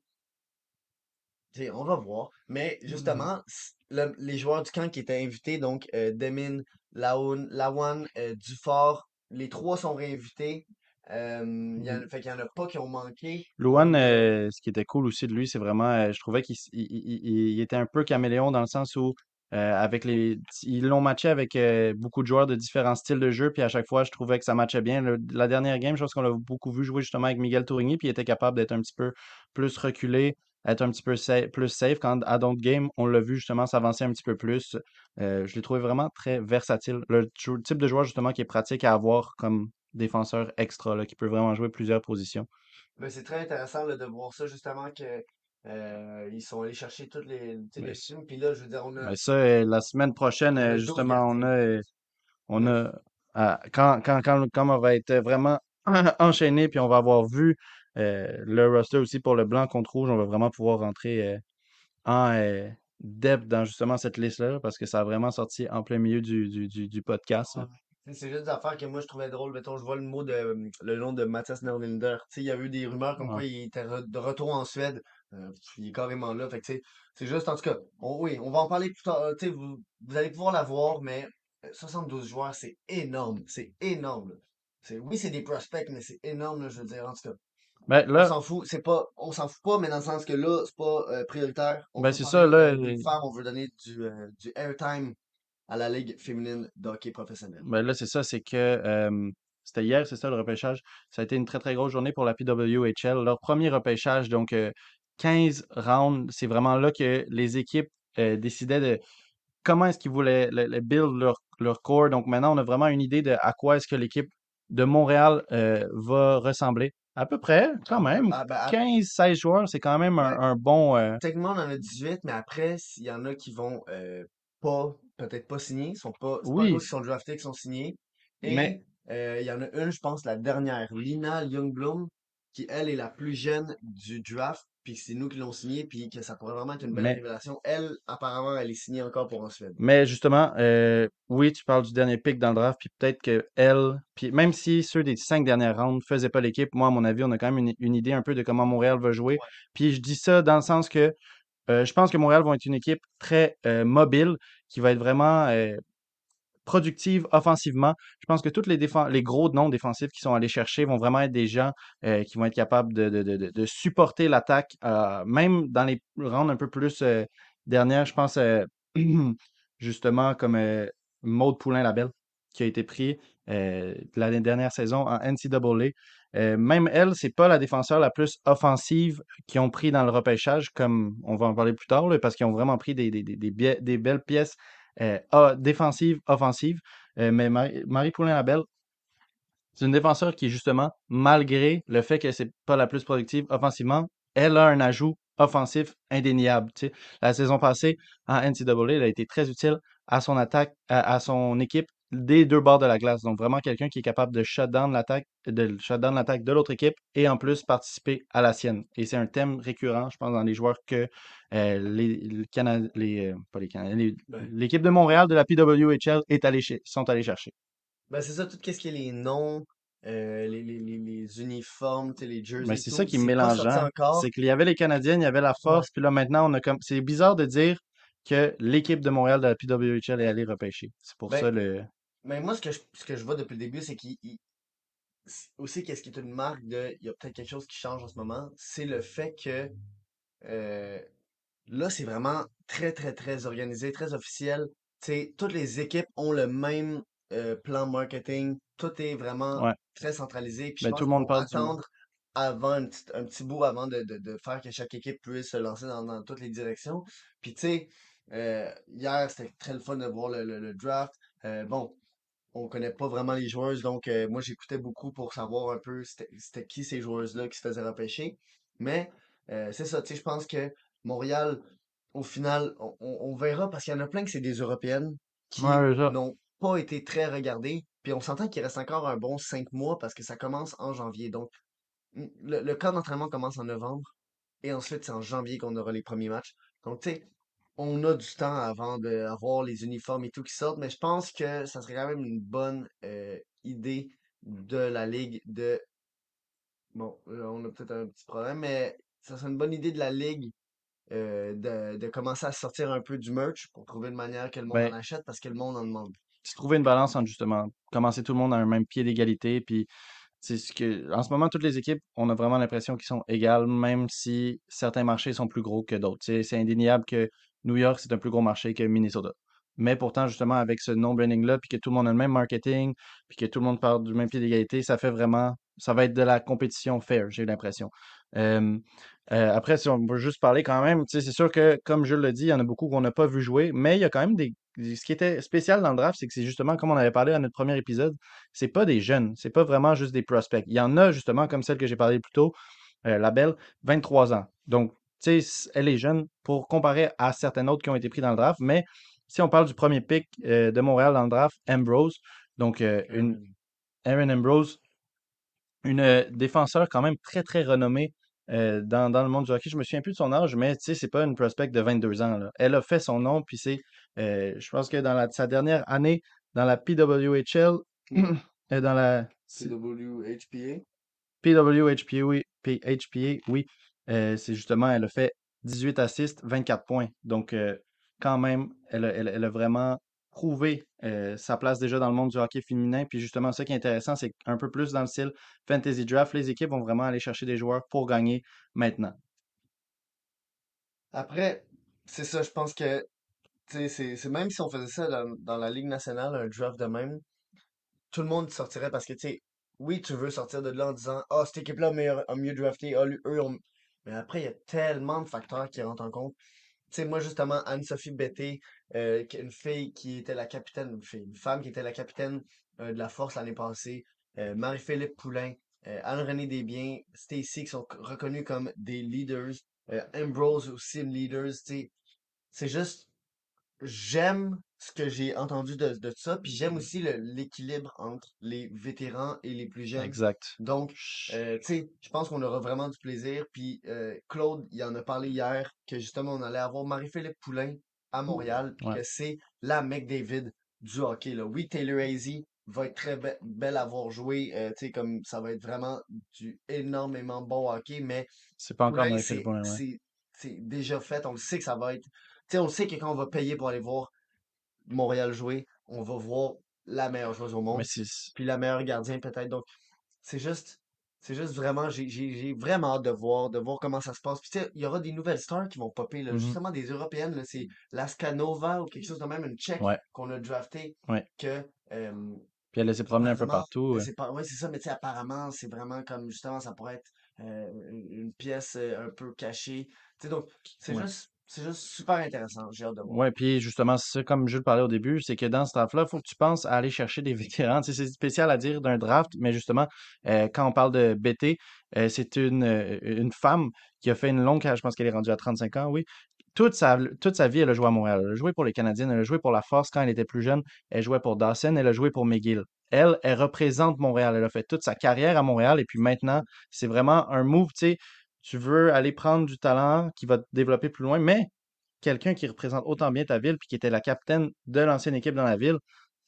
tu sais, on va voir. Mais Mhm. justement, le- les joueurs du camp qui étaient invités, donc euh, Demin, Laoun, Lawan, euh, Dufort, les trois sont réinvités. Euh, il y en, Mhm. fait qu'il y en a pas qui ont manqué. Luan, euh, ce qui était cool aussi de lui, c'est vraiment, euh, je trouvais qu'il il, il- il- était un peu caméléon dans le sens où, avec les, ils l'ont matché avec beaucoup de joueurs de différents styles de jeu, puis à chaque fois, je trouvais que ça matchait bien. Le- la dernière game, je pense qu'on l'a beaucoup vu jouer justement avec Miguel Tourigny, puis il était capable d'être un petit peu plus reculé, être un petit peu sa- plus safe. Quand à d'autres games, on l'a vu justement s'avancer un petit peu plus. Je l'ai trouvé vraiment très versatile. Le type de joueur justement qui est pratique à avoir comme défenseur extra, là, qui peut vraiment jouer plusieurs positions. ben, c'est très intéressant là, de voir ça, justement, que euh, ils sont allés chercher tous les, Mais les films. Puis là, je veux dire, on a, Mais ça, euh, la semaine prochaine, euh, 12 justement, on a, on a, ah, quand, quand, quand, quand on va être vraiment enchaîné, puis on va avoir vu euh, le roster aussi pour le blanc contre rouge, on va vraiment pouvoir rentrer euh, en euh, depth dans justement cette liste-là, parce que ça a vraiment sorti en plein milieu du, du, du, du podcast. C'est juste des affaires que moi je trouvais drôle. Mettons, je vois le mot de euh, le nom de Mathias Nerlinder. Il y a eu des rumeurs comme Ouais. quoi il était re- de retour en Suède. Euh, il est carrément là. Fait que c'est juste en tout cas. on- oui, on va en parler plus tard. Euh, vous, vous allez pouvoir la voir, mais euh, 72 joueurs, c'est énorme. C'est énorme. oui, c'est des prospects, mais c'est énorme, là, je veux dire, en tout cas. Ben On s'en fout, c'est pas. On s'en fout pas, mais dans le sens que là, c'est pas euh, prioritaire. On ben c'est ça, là. euh, euh, on veut donner du, euh, du airtime à la Ligue féminine de hockey professionnel. Ben là, c'est ça, c'est que euh, c'était hier, c'est ça le repêchage. Ça a été une très très grosse journée pour la PWHL. Leur premier repêchage, donc euh, 15 rounds, c'est vraiment là que les équipes euh, décidaient de comment est-ce qu'ils voulaient le, le build leur, leur core. Donc maintenant, on a vraiment une idée de à quoi est-ce que l'équipe de Montréal euh, va ressembler. À peu près, quand même. ah, ben, à- 15-16 joueurs, c'est quand même un, ben, un bon. euh, techniquement, on en a 18, mais après, s'il y en a qui vont euh, pas, peut-être pas signer, sont pas, c'est pas oui, cause qu'ils sont draftés qu'ils sont signés. mais euh, il y en a une, je pense, la dernière, Lina Youngblum, qui elle est la plus jeune du draft, puis c'est nous qui l'ont signée, puis que ça pourrait vraiment être une belle mais révélation. Elle, apparemment, elle est signée encore pour en Suède. Mais justement, euh, oui, tu parles du dernier pick dans le draft, puis peut-être que elle, puis même si ceux des cinq dernières rounds faisaient pas l'équipe, moi, à mon avis, on a quand même une, une idée un peu de comment Montréal va jouer. Ouais. Puis je dis ça dans le sens que euh, je pense que Montréal va être une équipe très euh, mobile, qui va être vraiment euh, productive offensivement. Je pense que tous les, gros noms défensifs qui sont allés chercher vont vraiment être des gens qui vont être capables de, supporter l'attaque, même dans les rounds un peu plus dernières. Je pense justement comme Maude Poulain-Labelle qui a été pris l'année dernière saison en NCAA. Euh, même elle, c'est pas la défenseur la plus offensive qu'ils ont pris dans le repêchage, comme on va en parler plus tard, parce qu'ils ont vraiment pris des, belles pièces euh, a- défensive, offensive. Euh, mais Marie, Marie Poulin-Labelle, c'est une défenseur qui, justement, malgré le fait que c'est pas la plus productive offensivement, elle a un ajout offensif indéniable. La saison passée, en NCAA, elle a été très utile à son attaque, à son équipe des deux bords de la glace. Donc, vraiment quelqu'un qui est capable de shut down l'attaque, de l'attaque de l'autre équipe et en plus participer à la sienne. Et c'est un thème récurrent, je pense, dans les joueurs que euh, les, les, Cana- les, euh, pas les Canadiens, les- Ben, l'équipe de Montréal de la PWHL est allée sont allés chercher. ben c'est ça, tout ce qui est les noms, euh, les, les, les, les uniformes, les jerseys et c'est ça qui est mélangeant. encore. C'est qu'il y avait les Canadiens, il y avait la Ouais. force, puis là maintenant, on a comme. C'est bizarre de dire que l'équipe de Montréal de la PWHL est allée repêcher. C'est pour Ben, ça le. Mais moi, ce que je, ce que je vois depuis le début, c'est qu'il il- c'est- aussi qu'est-ce qui est une marque de il y a peut-être quelque chose qui change en ce moment, c'est le fait que euh, là, c'est vraiment très, très, très organisé, très officiel. Tu sais, toutes les équipes ont le même euh, plan marketing. Tout est vraiment Ouais. très centralisé. Puis je Ben, pense tout le qu'ils monde vont parle du. attendre avant un petit, un petit bout avant de, de, de faire que chaque équipe puisse se lancer dans, dans toutes les directions. Puis tu sais, euh, hier, c'était très le fun de voir le, le- le draft. Euh, bon, on connaît pas vraiment les joueuses, donc euh, moi j'écoutais beaucoup pour savoir un peu c'était c'était qui ces joueuses-là qui se faisaient repêcher. Mais euh, c'est ça, tu sais, je pense que Montréal, au final, on, on- verra parce qu'il y en a plein que c'est des Européennes qui Ouais, n'ont pas été très regardées. Puis on s'entend qu'il reste encore un bon cinq mois parce que ça commence en janvier. Donc mm, le, le camp d'entraînement commence en novembre et ensuite c'est en janvier qu'on aura les premiers matchs. Donc tu sais, on a du temps avant d'avoir les uniformes et tout qui sortent, mais je pense que ça serait quand même une bonne euh, idée de la Ligue de... Bon, là, on a peut-être un petit problème, mais ça serait une bonne idée de la Ligue euh, de, de commencer à sortir un peu du merch pour trouver une manière que le monde Ben, en achète parce que le monde en demande. c'est trouver une balance entre justement commencer tout le monde à un même pied d'égalité. Puis c'est ce que, en ce moment, toutes les équipes, on a vraiment l'impression qu'ils sont égales, même si certains marchés sont plus gros que d'autres. C'est indéniable que New York, c'est un plus gros marché que Minnesota. Mais pourtant, justement, avec ce non-branding-là, puis que tout le monde a le même marketing, puis que tout le monde part du même pied d'égalité, ça fait vraiment, ça va être de la compétition fair, j'ai l'impression. Euh, après, si on veut juste parler quand même, c'est sûr que, comme je le dis, il y en a beaucoup qu'on n'a pas vu jouer, mais il y a quand même des. Ce qui était spécial dans le draft, c'est que c'est justement, comme on avait parlé à notre premier épisode, c'est pas des jeunes, c'est pas vraiment juste des prospects. Il y en a justement, comme celle que j'ai parlé plus tôt, euh, la belle, 23 ans. Donc, tu sais, elle est jeune pour comparer à certaines autres qui ont été pris dans le draft, mais si on parle du premier pick euh, de Montréal dans le draft, Ambrose, donc euh, une, Aaron Ambrose, une euh, défenseur quand même très, très renommée euh, dans, dans le monde du hockey. Je me souviens plus de son âge, mais tu sais, c'est pas une prospect de 22 ans. là. Elle a fait son nom, puis c'est, euh, je pense que dans la, sa dernière année dans la PWHL, dans la CWHPA. PWHPA, oui, PHPA, oui, euh, c'est justement, elle a fait 18 assists, 24 points. Donc, euh, quand même, elle a, elle a- vraiment prouvé euh, sa place déjà dans le monde du hockey féminin. Puis justement, ce qui est intéressant, c'est qu'un peu plus dans le style Fantasy Draft, les équipes vont vraiment aller chercher des joueurs pour gagner maintenant. Après, c'est ça, je pense que, c'est même si on faisait ça dans, dans la Ligue nationale, un draft de même, tout le monde sortirait parce que, tu sais, oui, tu veux sortir de là en disant, ah, cette équipe-là a, mieux drafté, ah, eux ont... Mais après, il y a tellement de facteurs qui rentrent en compte. Tu sais, moi, justement, Anne-Sophie Betté, euh, une fille qui était la capitaine, une femme qui était la capitaine euh, de la Force l'année passée, euh, Marie-Philippe Poulain, euh, Anne-Renée Desbiens, Stacy, qui sont reconnus comme des leaders, Ambrose aussi, une leader, tu sais, c'est juste, j'aime ce que j'ai entendu de, de ça, puis j'aime aussi le- l'équilibre entre les vétérans et les plus jeunes. Exact. Donc, euh, tu sais, je pense qu'on aura vraiment du plaisir. Puis euh, Claude, il en a parlé hier que justement, on allait avoir Marie-Philippe Poulain à Montréal, puis que c'est la McDavid du hockey. Là. Oui, Taylor Hazy va être très be- belle à voir jouer. euh, tu sais, comme ça va être vraiment du énormément bon hockey, mais C'est pas encore Poulain, ouais. c'est déjà fait. On le sait que ça va être. Tu sais, on sait que quand on va payer pour aller voir Montréal jouer, on va voir la meilleure joueuse au monde, puis la meilleure gardien peut-être. Donc, c'est juste, c'est juste vraiment, j'ai vraiment hâte de voir, de voir comment ça se passe. Puis tu sais, il y aura des nouvelles stars qui vont popper, là, Mhm. justement des européennes, c'est Laskanova ou quelque chose de même, une tchèque Ouais. qu'on a drafté, Ouais. que euh, Puis elle s'est promenée un peu partout. ouais. c'est ouais, ça, mais tu sais, apparemment, c'est vraiment comme, justement, ça pourrait être euh, une pièce euh, un peu cachée. Tu sais, donc, c'est Ouais. juste, c'est juste super intéressant, j'ai hâte de. Ouais, puis justement, c'est comme Jules parlait au début, c'est que dans ce draft-là, il faut que tu penses à aller chercher des vétérans. C'est spécial à dire d'un draft, mais justement, euh, quand on parle de BT, euh, c'est une, euh, une femme qui a fait une longue carrière, je pense qu'elle est rendue à 35 ans, oui. Toute sa, toute sa vie, elle a joué à Montréal. Elle a joué pour les Canadiens, elle a joué pour la Force quand elle était plus jeune. Elle jouait pour Dawson, elle a joué pour McGill. Elle, elle représente Montréal. Elle a fait toute sa carrière à Montréal et puis maintenant, c'est vraiment un move, tu sais. Tu veux aller prendre du talent qui va te développer plus loin, mais quelqu'un qui représente autant bien ta ville puis qui était la capitaine de l'ancienne équipe dans la ville,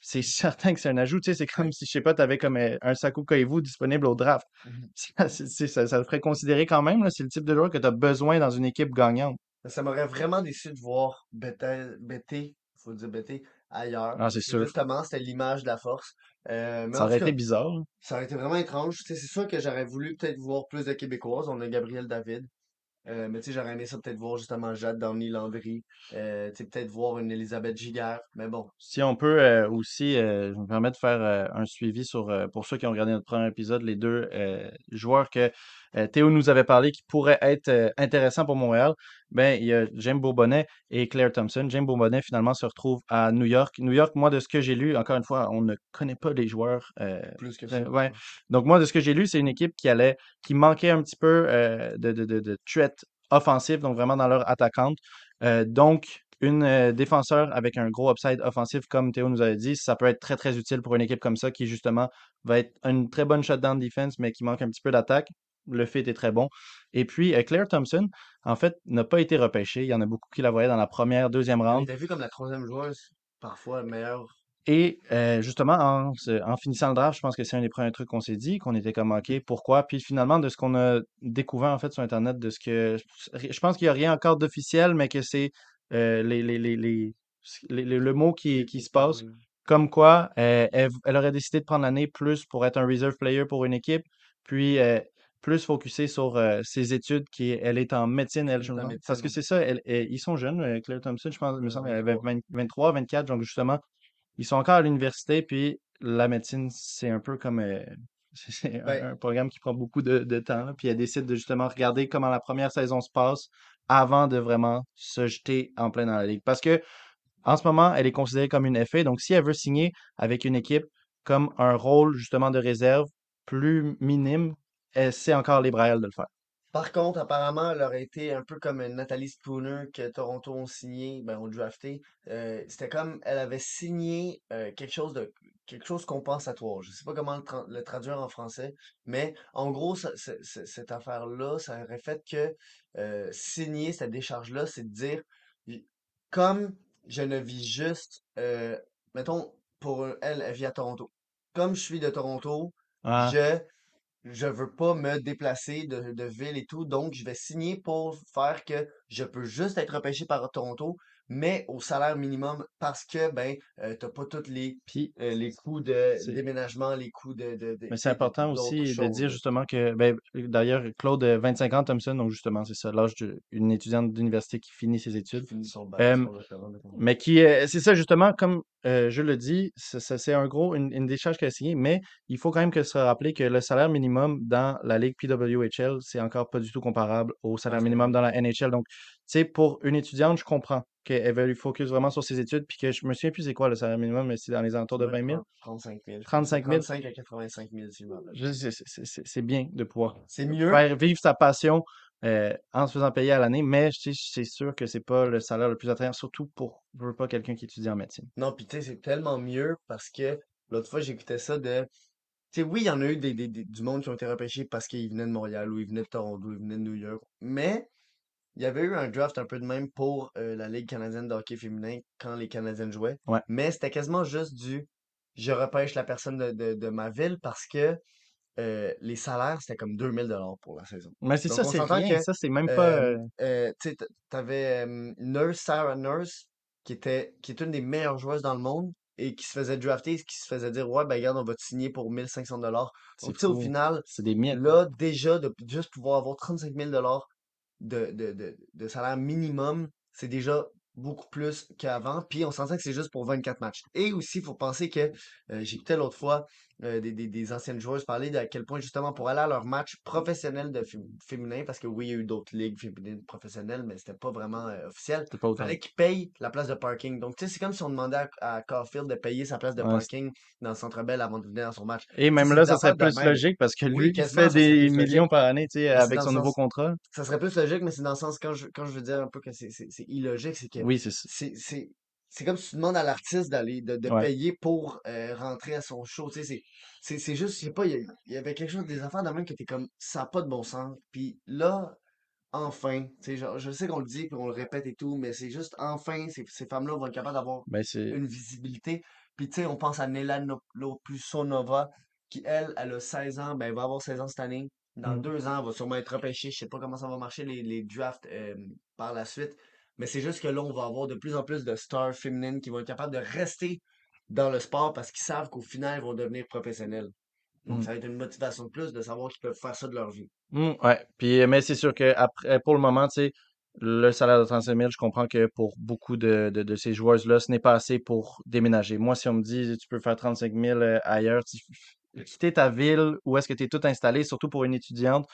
c'est certain que c'est un ajout. Tu sais, c'est comme si, je sais pas, tu avais comme euh, un Saku Koivu disponible au draft. Mhm. Ça, ça, ça ferait considérer quand même, c'est le type de joueur que tu as besoin dans une équipe gagnante. Ça m'aurait vraiment déçu de voir Bété, Bété, faut dire Bété, ailleurs. Ah, c'est sûr. justement, c'était l'image de la force. Euh, mais Ça aurait été bizarre. là. ça aurait été vraiment étrange. C'est sûr que j'aurais voulu peut-être voir plus de Québécoises. On a Gabriel David. Euh, mais tu sais, j'aurais aimé ça peut-être voir justement Jade Downey Landry. Euh, tu sais, peut-être voir une Elisabeth Giguère. Mais bon, Si on peut aussi, je me permets de faire un suivi sur, pour ceux qui ont regardé notre premier épisode, les deux joueurs que Théo nous avait parlé qui pourraient être euh, intéressants pour Montréal. Ben, il y a James Bourbonnais et Claire Thompson. James Bourbonnais finalement se retrouve à New York. New York, moi, de ce que j'ai lu, encore une fois, on ne connaît pas les joueurs. euh, plus que euh, ça. ouais. Donc moi, de ce que j'ai lu, c'est une équipe qui allait, qui manquait un petit peu euh, de, de, de, de threat offensif, donc vraiment dans leur attaquante. Euh, donc, une euh, défenseur avec un gros upside offensif, comme Théo nous avait dit, ça peut être très, très utile pour une équipe comme ça qui, justement, va être une très bonne shutdown defense, mais qui manque un petit peu d'attaque. Le fit est très bon. Et puis, euh, Claire Thompson, en fait, n'a pas été repêchée. Il y en a beaucoup qui la voyaient dans la première, deuxième Elle round. était vue comme la troisième joueuse, parfois meilleure. Et euh, justement, en, finissant le draft, je pense que c'est un des premiers trucs qu'on s'est dit, qu'on était comme OK, pourquoi? Puis finalement, de ce qu'on a découvert en fait sur Internet, de ce que je pense qu'il n'y a rien encore d'officiel, mais que c'est euh, les, les, les, le mot qui, qui se passe, comme quoi elle, elle aurait décidé de prendre l'année plus pour être un reserve player pour une équipe, puis euh, plus focusée sur euh, ses études, qui elle est en médecine, elle, je en. Parce que c'est ça, elle, elle- ils sont jeunes, euh, Claire Thompson, je pense, il me semble, elle avait 23. 20 23, 24, donc justement, ils sont encore à l'université, puis la médecine, c'est un peu comme euh, c'est un, Ben, un programme qui prend beaucoup de, de temps, là, puis elle décide de justement regarder comment la première saison se passe avant de vraiment se jeter en plein dans la ligue. Parce que en ce moment, elle est considérée comme une FA, donc si elle veut signer avec une équipe comme un rôle justement de réserve plus minime, c'est encore libre à elle de le faire. Par contre, apparemment, elle aurait été un peu comme Nathalie Spooner que Toronto ont signé, ben, ont drafté. Euh, c'était comme, elle avait signé euh, quelque chose de quelque chose compensatoire. Je sais pas comment le, tra- le traduire en français, mais en gros, ça- cette affaire-là, ça aurait fait que euh, signer cette décharge-là, c'est de dire, comme je ne vis juste, mettons, pour elle, elle vit à Toronto. Comme je suis de Toronto, Ah, je je veux pas me déplacer de, de ville et tout, donc je vais signer pour faire que je peux juste être repêché par Toronto, mais au salaire minimum parce que ben euh, t'as pas tous les puis euh, les coûts de déménagement, les coûts de, de, de- Mais tu c'est important aussi de dire justement que, ben, d'ailleurs, Claude, euh, 25 ans, Thompson, donc justement, c'est ça, l'âge d'une étudiante d'université qui finit ses Qui études. finit son bac, Euh, mais qui, euh, c'est ça justement, comme euh, je le dis, c'est un gros, une, une décharge qu'elle a signée, mais il faut quand même que se rappeler que le salaire minimum dans la Ligue PWHL, c'est encore pas du tout comparable au salaire minimum dans la NHL. Donc, tu sais, pour une étudiante, je comprends qu'elle veut focus vraiment sur ses études, puis que je me souviens plus c'est quoi le salaire minimum, mais c'est dans les alentours de doit être 20 000. 30 35 000. Je pense que c'est 35 000, 35 à 85 000 si je me rappelle je- bien. c'est bien de pouvoir C'est mieux? faire vivre sa passion euh, en se faisant payer à l'année, mais c'est sûr que c'est pas le salaire le plus attrayant, surtout pour je veux pas quelqu'un qui étudie en médecine. Non, puis tu sais, c'est tellement mieux parce que l'autre fois, j'écoutais ça de. Tu sais, oui, il y en a eu des, des- des- du monde qui ont été repêchés parce qu'ils venaient de Montréal ou ils venaient de Toronto, ou ils venaient de New York. Mais il y avait eu un draft un peu de même pour euh, la Ligue canadienne de hockey féminin quand les Canadiens jouaient. Ouais. Mais c'était quasiment juste du je repêche la personne de, de, de ma ville parce que euh, les salaires, c'était comme 2000 dollars pour la saison. Mais c'est ça, c'est rien. que Ça, c'est même pas. euh, tu sais, t- t'avais euh, Nurse, Sarah Nurse, qui était, qui est une des meilleures joueuses dans le monde et qui se faisait drafter, qui se faisait dire, ouais, ben regarde, on va te signer pour 1500 dollars. au final, C'est des miettes. là, déjà, de juste pouvoir avoir 35 000 dollars de, de, de, de salaire minimum, c'est déjà beaucoup plus qu'avant. Puis on s'entend que c'est juste pour 24 matchs. Et aussi, il faut penser que euh, j'écoutais l'autre fois euh, des, des, des anciennes joueuses parler de à quel point justement pour aller à leur match professionnel de fé- féminin, parce que oui, il y a eu d'autres ligues féminines professionnelles, mais c'était pas vraiment euh, officiel. Pas autant. Fallait qu'ils payent la place de parking. Donc, tu sais, c'est comme si on demandait à, à Caulfield de payer sa place de Ouais, parking dans le Centre Bell avant de venir dans son match. Et même là, ça serait plus même. logique parce que Oui, lui qui quasiment, fait des millions logique. par année, tu sais, avec son nouveau contrat. ça serait plus logique, mais c'est dans le sens, quand je, quand je veux dire un peu que c'est illogique, c'est que Oui, c'est ça. C'est comme si tu demandes à l'artiste d'aller de, de Ouais. payer pour euh, rentrer à son show tu sais c'est juste je sais pas il y, avait quelque chose des affaires de même que t'es comme ça n'a pas de bon sens puis là enfin tu sais genre, je sais qu'on le dit puis on le répète et tout mais c'est juste enfin ces, ces femmes-là vont être capables d'avoir Ben, une visibilité puis tu sais on pense à Nela No- Lopusonova qui elle elle a 16 ans ben elle va avoir 16 ans cette année dans Mm. deux ans elle va sûrement être repêchée je sais pas comment ça va marcher les, les drafts euh, par la suite Mais c'est juste que là, on va avoir de plus en plus de stars féminines qui vont être capables de rester dans le sport parce qu'ils savent qu'au final, ils vont devenir professionnels. Donc, Mm. ça va être une motivation de plus de savoir qu'ils peuvent faire ça de leur vie. Mm, ouais. Puis, mais c'est sûr que après, pour le moment, tu sais, le salaire de 35 000, je comprends que pour beaucoup de, de, de ces joueuses-là, ce n'est pas assez pour déménager. Moi, si on me dit tu peux faire 35 000 euh, ailleurs, tu- quitter ta ville où est-ce que tu es tout installé, surtout pour une étudiante,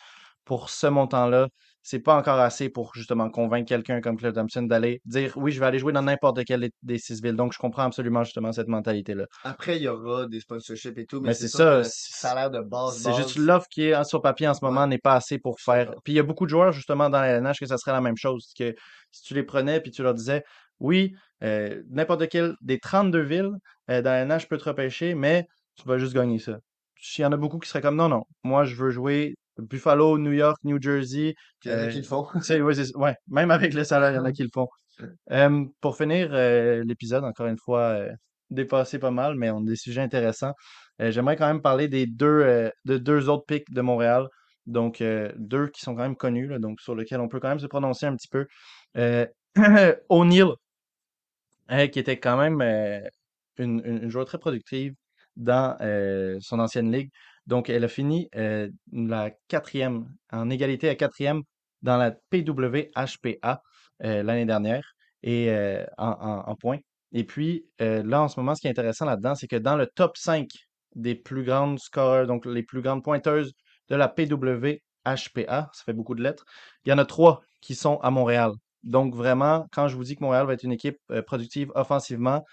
pour ce montant-là, c'est pas encore assez pour justement convaincre quelqu'un comme Claire Thompson d'aller dire oui, je vais aller jouer dans n'importe quelle des- six villes. Donc, je comprends absolument justement cette mentalité-là. Après, il y aura des sponsorships et tout, mais Mais c'est ça, salaire de base, c'est juste l'offre qui est hein, sur papier en ce ouais, moment n'est pas assez pour faire. Puis il y a beaucoup de joueurs justement dans la LNH que ça serait la même chose. Que si tu les prenais puis tu leur disais oui, euh, n'importe quelle des 32 villes euh, dans la LNH peut te repêcher, mais tu vas juste gagner ça. Il y en a beaucoup qui seraient comme non, non, moi je veux jouer Buffalo, New York, New Jersey. Il y en a euh, qui le font. tu sais, ouais, même avec le salaire, il y en a qui le font. Euh, pour finir euh, l'épisode, encore une fois, euh, dépassé pas mal, mais on a des sujets intéressants. Euh, j'aimerais quand même parler des deux, euh, de deux autres pics de Montréal. Donc, euh, deux qui sont quand même connus, là, donc sur lesquels on peut quand même se prononcer un petit peu. Euh, O'Neill, euh, qui était quand même euh, une, une, une joueuse très productive dans euh, son ancienne ligue. Donc, elle a fini euh, la quatrième, en égalité à quatrième dans la PWHPA euh, l'année dernière et euh, en, en, points. Et puis, euh, là, en ce moment, ce qui est intéressant là-dedans, c'est que dans le top 5 des plus grandes scoreurs, donc les plus grandes pointeuses de la PWHPA, ça fait beaucoup de lettres, il y en a trois qui sont à Montréal. Donc, vraiment, quand je vous dis que Montréal va être une équipe euh, productive offensivement,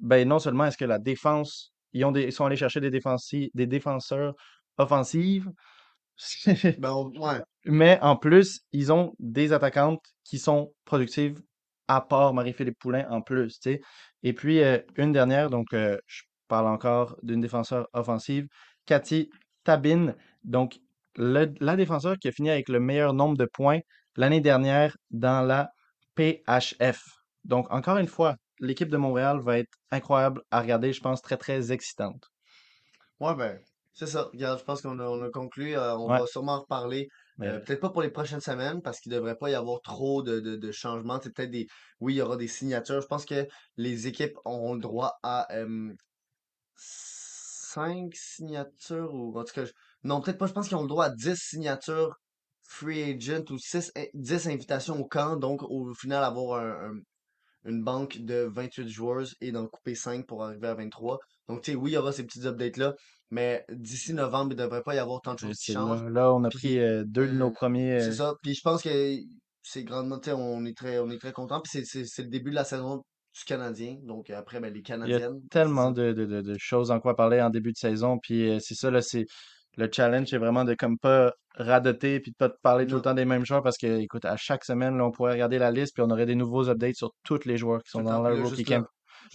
ben non seulement est-ce que la défense, ils, ont des, ils sont allés chercher des, des défenseurs offensives, Ben, ouais. mais en plus, ils ont des attaquantes qui sont productives, à part Marie-Philippe Poulain en plus. Et puis, euh, une dernière, donc euh, je parle encore d'une défenseur offensive, Cathy Tabin, donc le- la défenseur qui a fini avec le meilleur nombre de points l'année dernière dans la PHF. Donc, encore une fois, l'équipe de Montréal va être incroyable à regarder, je pense, très, très excitante. Ouais, ben, c'est ça. Regarde, je pense qu'on a, on a conclu. euh, on Ouais. va sûrement en reparler. Mais Euh, peut-être pas pour les prochaines semaines, parce qu'il devrait pas y avoir trop de, de, de changements. C'est peut-être des. Oui, il y aura des signatures. Je pense que les équipes auront le droit à euh, cinq signatures ou en tout cas. je- Non, peut-être pas. Je pense qu'ils ont le droit à 10 signatures free agent ou 6, 10 invitations au camp. Donc, au final, avoir un, un- une banque de 28 joueurs et d'en couper 5 pour arriver à 23. Donc, tu sais, oui, il y aura ces petites updates-là, mais d'ici novembre, il ne devrait pas y avoir tant de choses qui c'est changent. là, là, on a Puis, pris euh, deux de nos euh, premiers. c'est euh, ça. Puis je pense que c'est grandement, tu sais, on est très, on est très content. Puis c'est, le début de la saison du Canadien. Donc après, ben, les Il y a Canadiennes, tellement de, de, de, de choses en quoi parler en début de saison. Puis euh, c'est ça, là, c'est le challenge, c'est vraiment de comme pas radoter puis de pas te parler tout le temps des mêmes joueurs parce que, écoute, à chaque semaine, là, on pourrait regarder la liste puis on aurait des nouveaux updates sur tous les joueurs qui sont le dans là, rookie camp.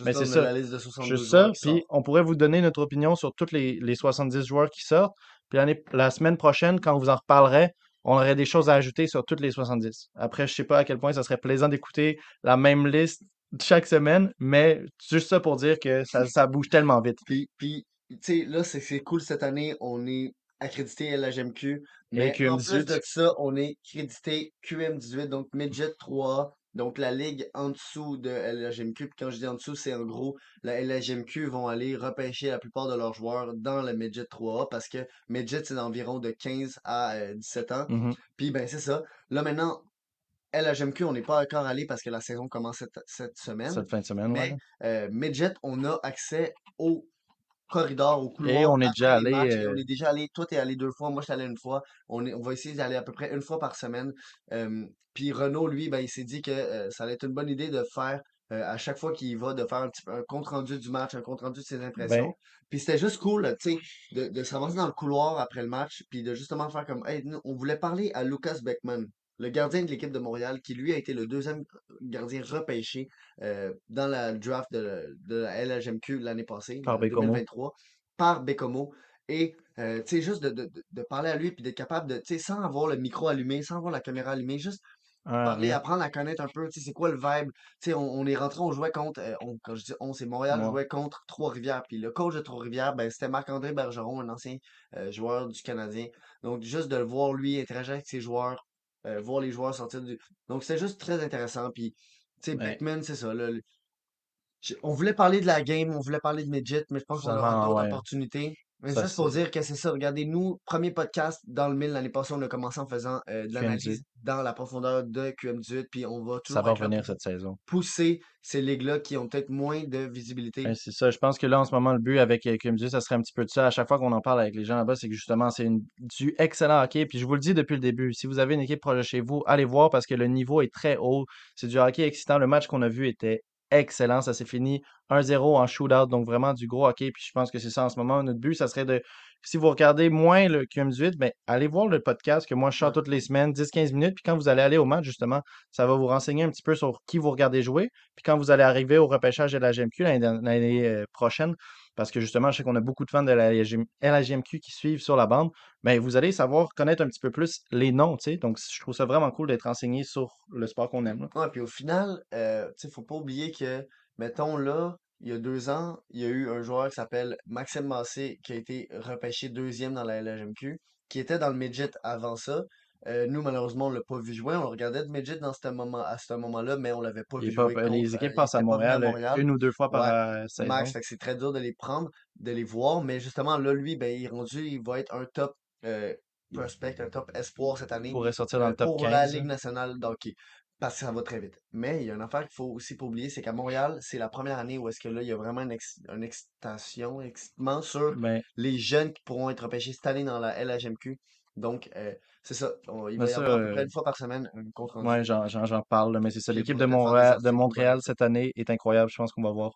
Mais c'est ça, la liste de 62 juste joueurs ça. Puis on pourrait vous donner notre opinion sur tous les, les 70 joueurs qui sortent. Puis la semaine prochaine, quand on vous en reparlerait, on aurait des choses à ajouter sur toutes les 70. Après, je sais pas à quel point ça serait plaisant d'écouter la même liste chaque semaine, mais juste ça pour dire que ça, ça bouge tellement vite. Puis, puis tu sais, là, c'est c'est cool cette année. On est accrédité LHMQ. Et Mais en plus QM18. de ça, on est crédité QM18, donc Midget 3A. Donc la ligue en dessous de LHMQ. Puis quand je dis en dessous, c'est en gros, la LHMQ vont aller repêcher la plupart de leurs joueurs dans le Midget 3A parce que Midget, c'est d'environ de 15 à euh, 17 ans. Mhm. Puis ben c'est ça. Là maintenant, LHMQ, on n'est pas encore allé parce que la saison commence cette, cette semaine. Cette fin de semaine, ouais. Mais euh, Midget, on a accès au corridor, au Et couloir on est déjà allé. Et on euh, est déjà allé. Toi, t'es allé deux fois. Moi, je suis allé une fois. On, est, on va essayer d'aller à peu près une fois par semaine. Euh, puis Renaud, lui, ben, il s'est dit que euh, ça allait être une bonne idée de faire euh, à chaque fois qu'il y va, de faire un, petit, peu- un compte rendu du match, un compte rendu de ses ben, impressions. Puis c'était juste cool, tu sais, de, de s'avancer dans le couloir après le match, puis de justement faire comme, hey, nous, on voulait parler à Lucas Beckman, le gardien de l'équipe de Montréal, qui lui a été le deuxième gardien repêché euh, dans la draft de, de la LHMQ l'année passée, par en Bécomo. 2023, par Becomo. Et, euh, tu sais, juste de, de, de- parler à lui, puis d'être capable de, tu sais, sans avoir le micro allumé, sans avoir la caméra allumée, juste Ouais, parler, apprendre à connaître un peu, tu sais, c'est quoi le vibe. Tu sais, on, on est rentré, on jouait contre, euh, on- quand je dis on, c'est Montréal, Moi. jouait contre Trois-Rivières. Puis le coach de Trois-Rivières, ben, c'était Marc-André Bergeron, un ancien euh, joueur du Canadien. Donc, juste de le voir, lui, interagir avec ses joueurs, euh, voir les joueurs sortir du. Donc, c'était juste très intéressant. Puis, tu sais, Ben, Beckman, c'est ça. là, le- On voulait parler de la game, on voulait parler de Midget, mais je pense qu'on aura d'autres ouais. opportunités. Mais Ça, juste pour c'est dire que c'est ça, regardez, nous, premier podcast dans le mille l'année passée, on a commencé en faisant euh, de l'analyse QM18. dans la profondeur de QM18, puis on va Ça toujours va être là revenir cette saison. pousser ces ligues-là qui ont peut-être moins de visibilité. Ouais, c'est ça. Je pense que là, en ce moment, le but avec euh, QM18, ça serait un petit peu de ça. À chaque fois qu'on en parle avec les gens là-bas, c'est que justement, c'est une- du excellent hockey. Puis je vous le dis depuis le début, si vous avez une équipe proche de chez vous, allez voir parce que le niveau est très haut. C'est du hockey excitant. Le match qu'on a vu était excellent. Ça s'est fini 1-0 en shootout. Donc vraiment du gros hockey. Puis je pense que c'est ça en ce moment. Notre but, ça serait de. Si vous regardez moins le QM18, ben, allez voir le podcast que moi je chante toutes les semaines, 10-15 minutes. Puis quand vous allez aller au match, justement, ça va vous renseigner un petit peu sur qui vous regardez jouer. Puis quand vous allez arriver au repêchage de la GMQ l'année, euh, prochaine, parce que justement, je sais qu'on a beaucoup de fans de la LHJMQ qui suivent sur la bande, ben, vous allez savoir connaître un petit peu plus les noms, tu sais. Donc, je trouve ça vraiment cool d'être enseigné sur le sport qu'on aime. là. Puis au final, euh, tu sais, faut pas oublier que, mettons là, il y a deux ans, il y a eu un joueur qui s'appelle Maxime Massé qui a été repêché deuxième dans la LHMQ, qui était dans le midget avant ça. Euh, nous, malheureusement, on l'a pas vu jouer. On le regardait de midget dans ce moment, à ce moment-là, mais on l'avait pas Il vu pas- jouer euh, les contre. euh, équipes il passent à Montréal euh, Montréal. une ou deux fois par Ouais, euh, saison. Max, c'est très dur de les prendre, de les voir, mais justement, là, lui, ben, il est rendu, il va être un top euh, prospect, un top espoir cette Il année pourrait sortir dans euh, le top pour la 15. Ligue là. nationale d'hockey. Parce que ça va très vite. Mais il y a une affaire qu'il faut aussi pas oublier, c'est qu'à Montréal, c'est la première année où est-ce que là, il y a vraiment une, ex- une excitation, excitement sur Ben, les jeunes qui pourront être repêchés cette année dans la LHMQ. Donc, euh, c'est ça. On- il ben va y ça, avoir à peu près euh, une fois par semaine un compte rendu ouais, j'en parle, mais c'est ça. qui L'équipe de Montréal, de cette année est incroyable. Je pense qu'on va voir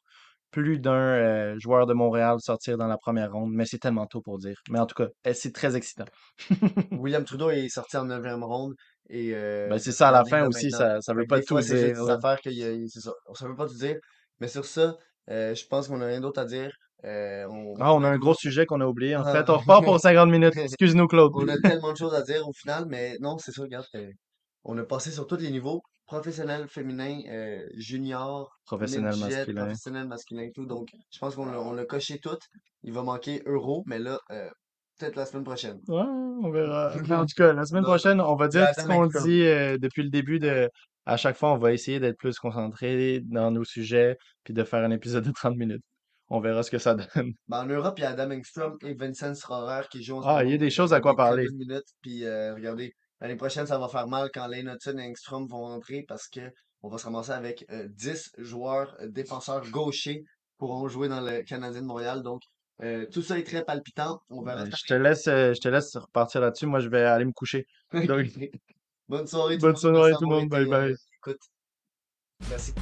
plus d'un euh, joueur de Montréal sortir dans la première ronde, mais c'est tellement tôt pour dire. Mais en tout cas, eh, c'est très excitant. William Trudeau est sorti en 9e ronde et euh, Ben, c'est ça, à la fin aussi, ça, ça veut pas tout fois, dire. affaires. Ça veut pas tout. Mais sur ça, euh, je pense qu'on n'a rien d'autre à dire. Euh, on, Ah, on a un gros sujet qu'on a oublié. En fait, on repart pour 50 minutes. Excuse-nous, Claude. on a tellement de choses à dire au final, mais non, c'est ça, regarde. euh, on a passé sur tous les niveaux, professionnel, féminin, euh, junior, Professionnel midget, masculin. professionnel, masculin tout. Donc, je pense qu'on l'a coché tout. Il va manquer euro, mais là, euh, peut-être la semaine prochaine. Ouais, on verra. En tout cas, la semaine prochaine, on va dire ce qu'on dit euh, depuis le début de. À chaque fois, on va essayer d'être plus concentré dans nos sujets, puis de faire un épisode de 30 minutes. On verra ce que ça donne. Ben, en Europe, il y a Adam Engstrom et Vincent Schroeder qui jouent Ah, il y a des choses à quoi parler. minutes. Puis euh, regardez, l'année prochaine, ça va faire mal quand Lane Hudson et Engstrom vont rentrer parce que on va se ramasser avec euh, 10 joueurs euh, défenseurs gauchers pourront jouer dans le Canadien de Montréal. Donc, euh, tout ça est très palpitant. On verra Ben, je te laisse, je te laisse repartir là-dessus. Moi, je vais aller me coucher. Donc, Bonne soirée tout le bonne soirée tout le monde. Bye bye. écoute. Merci.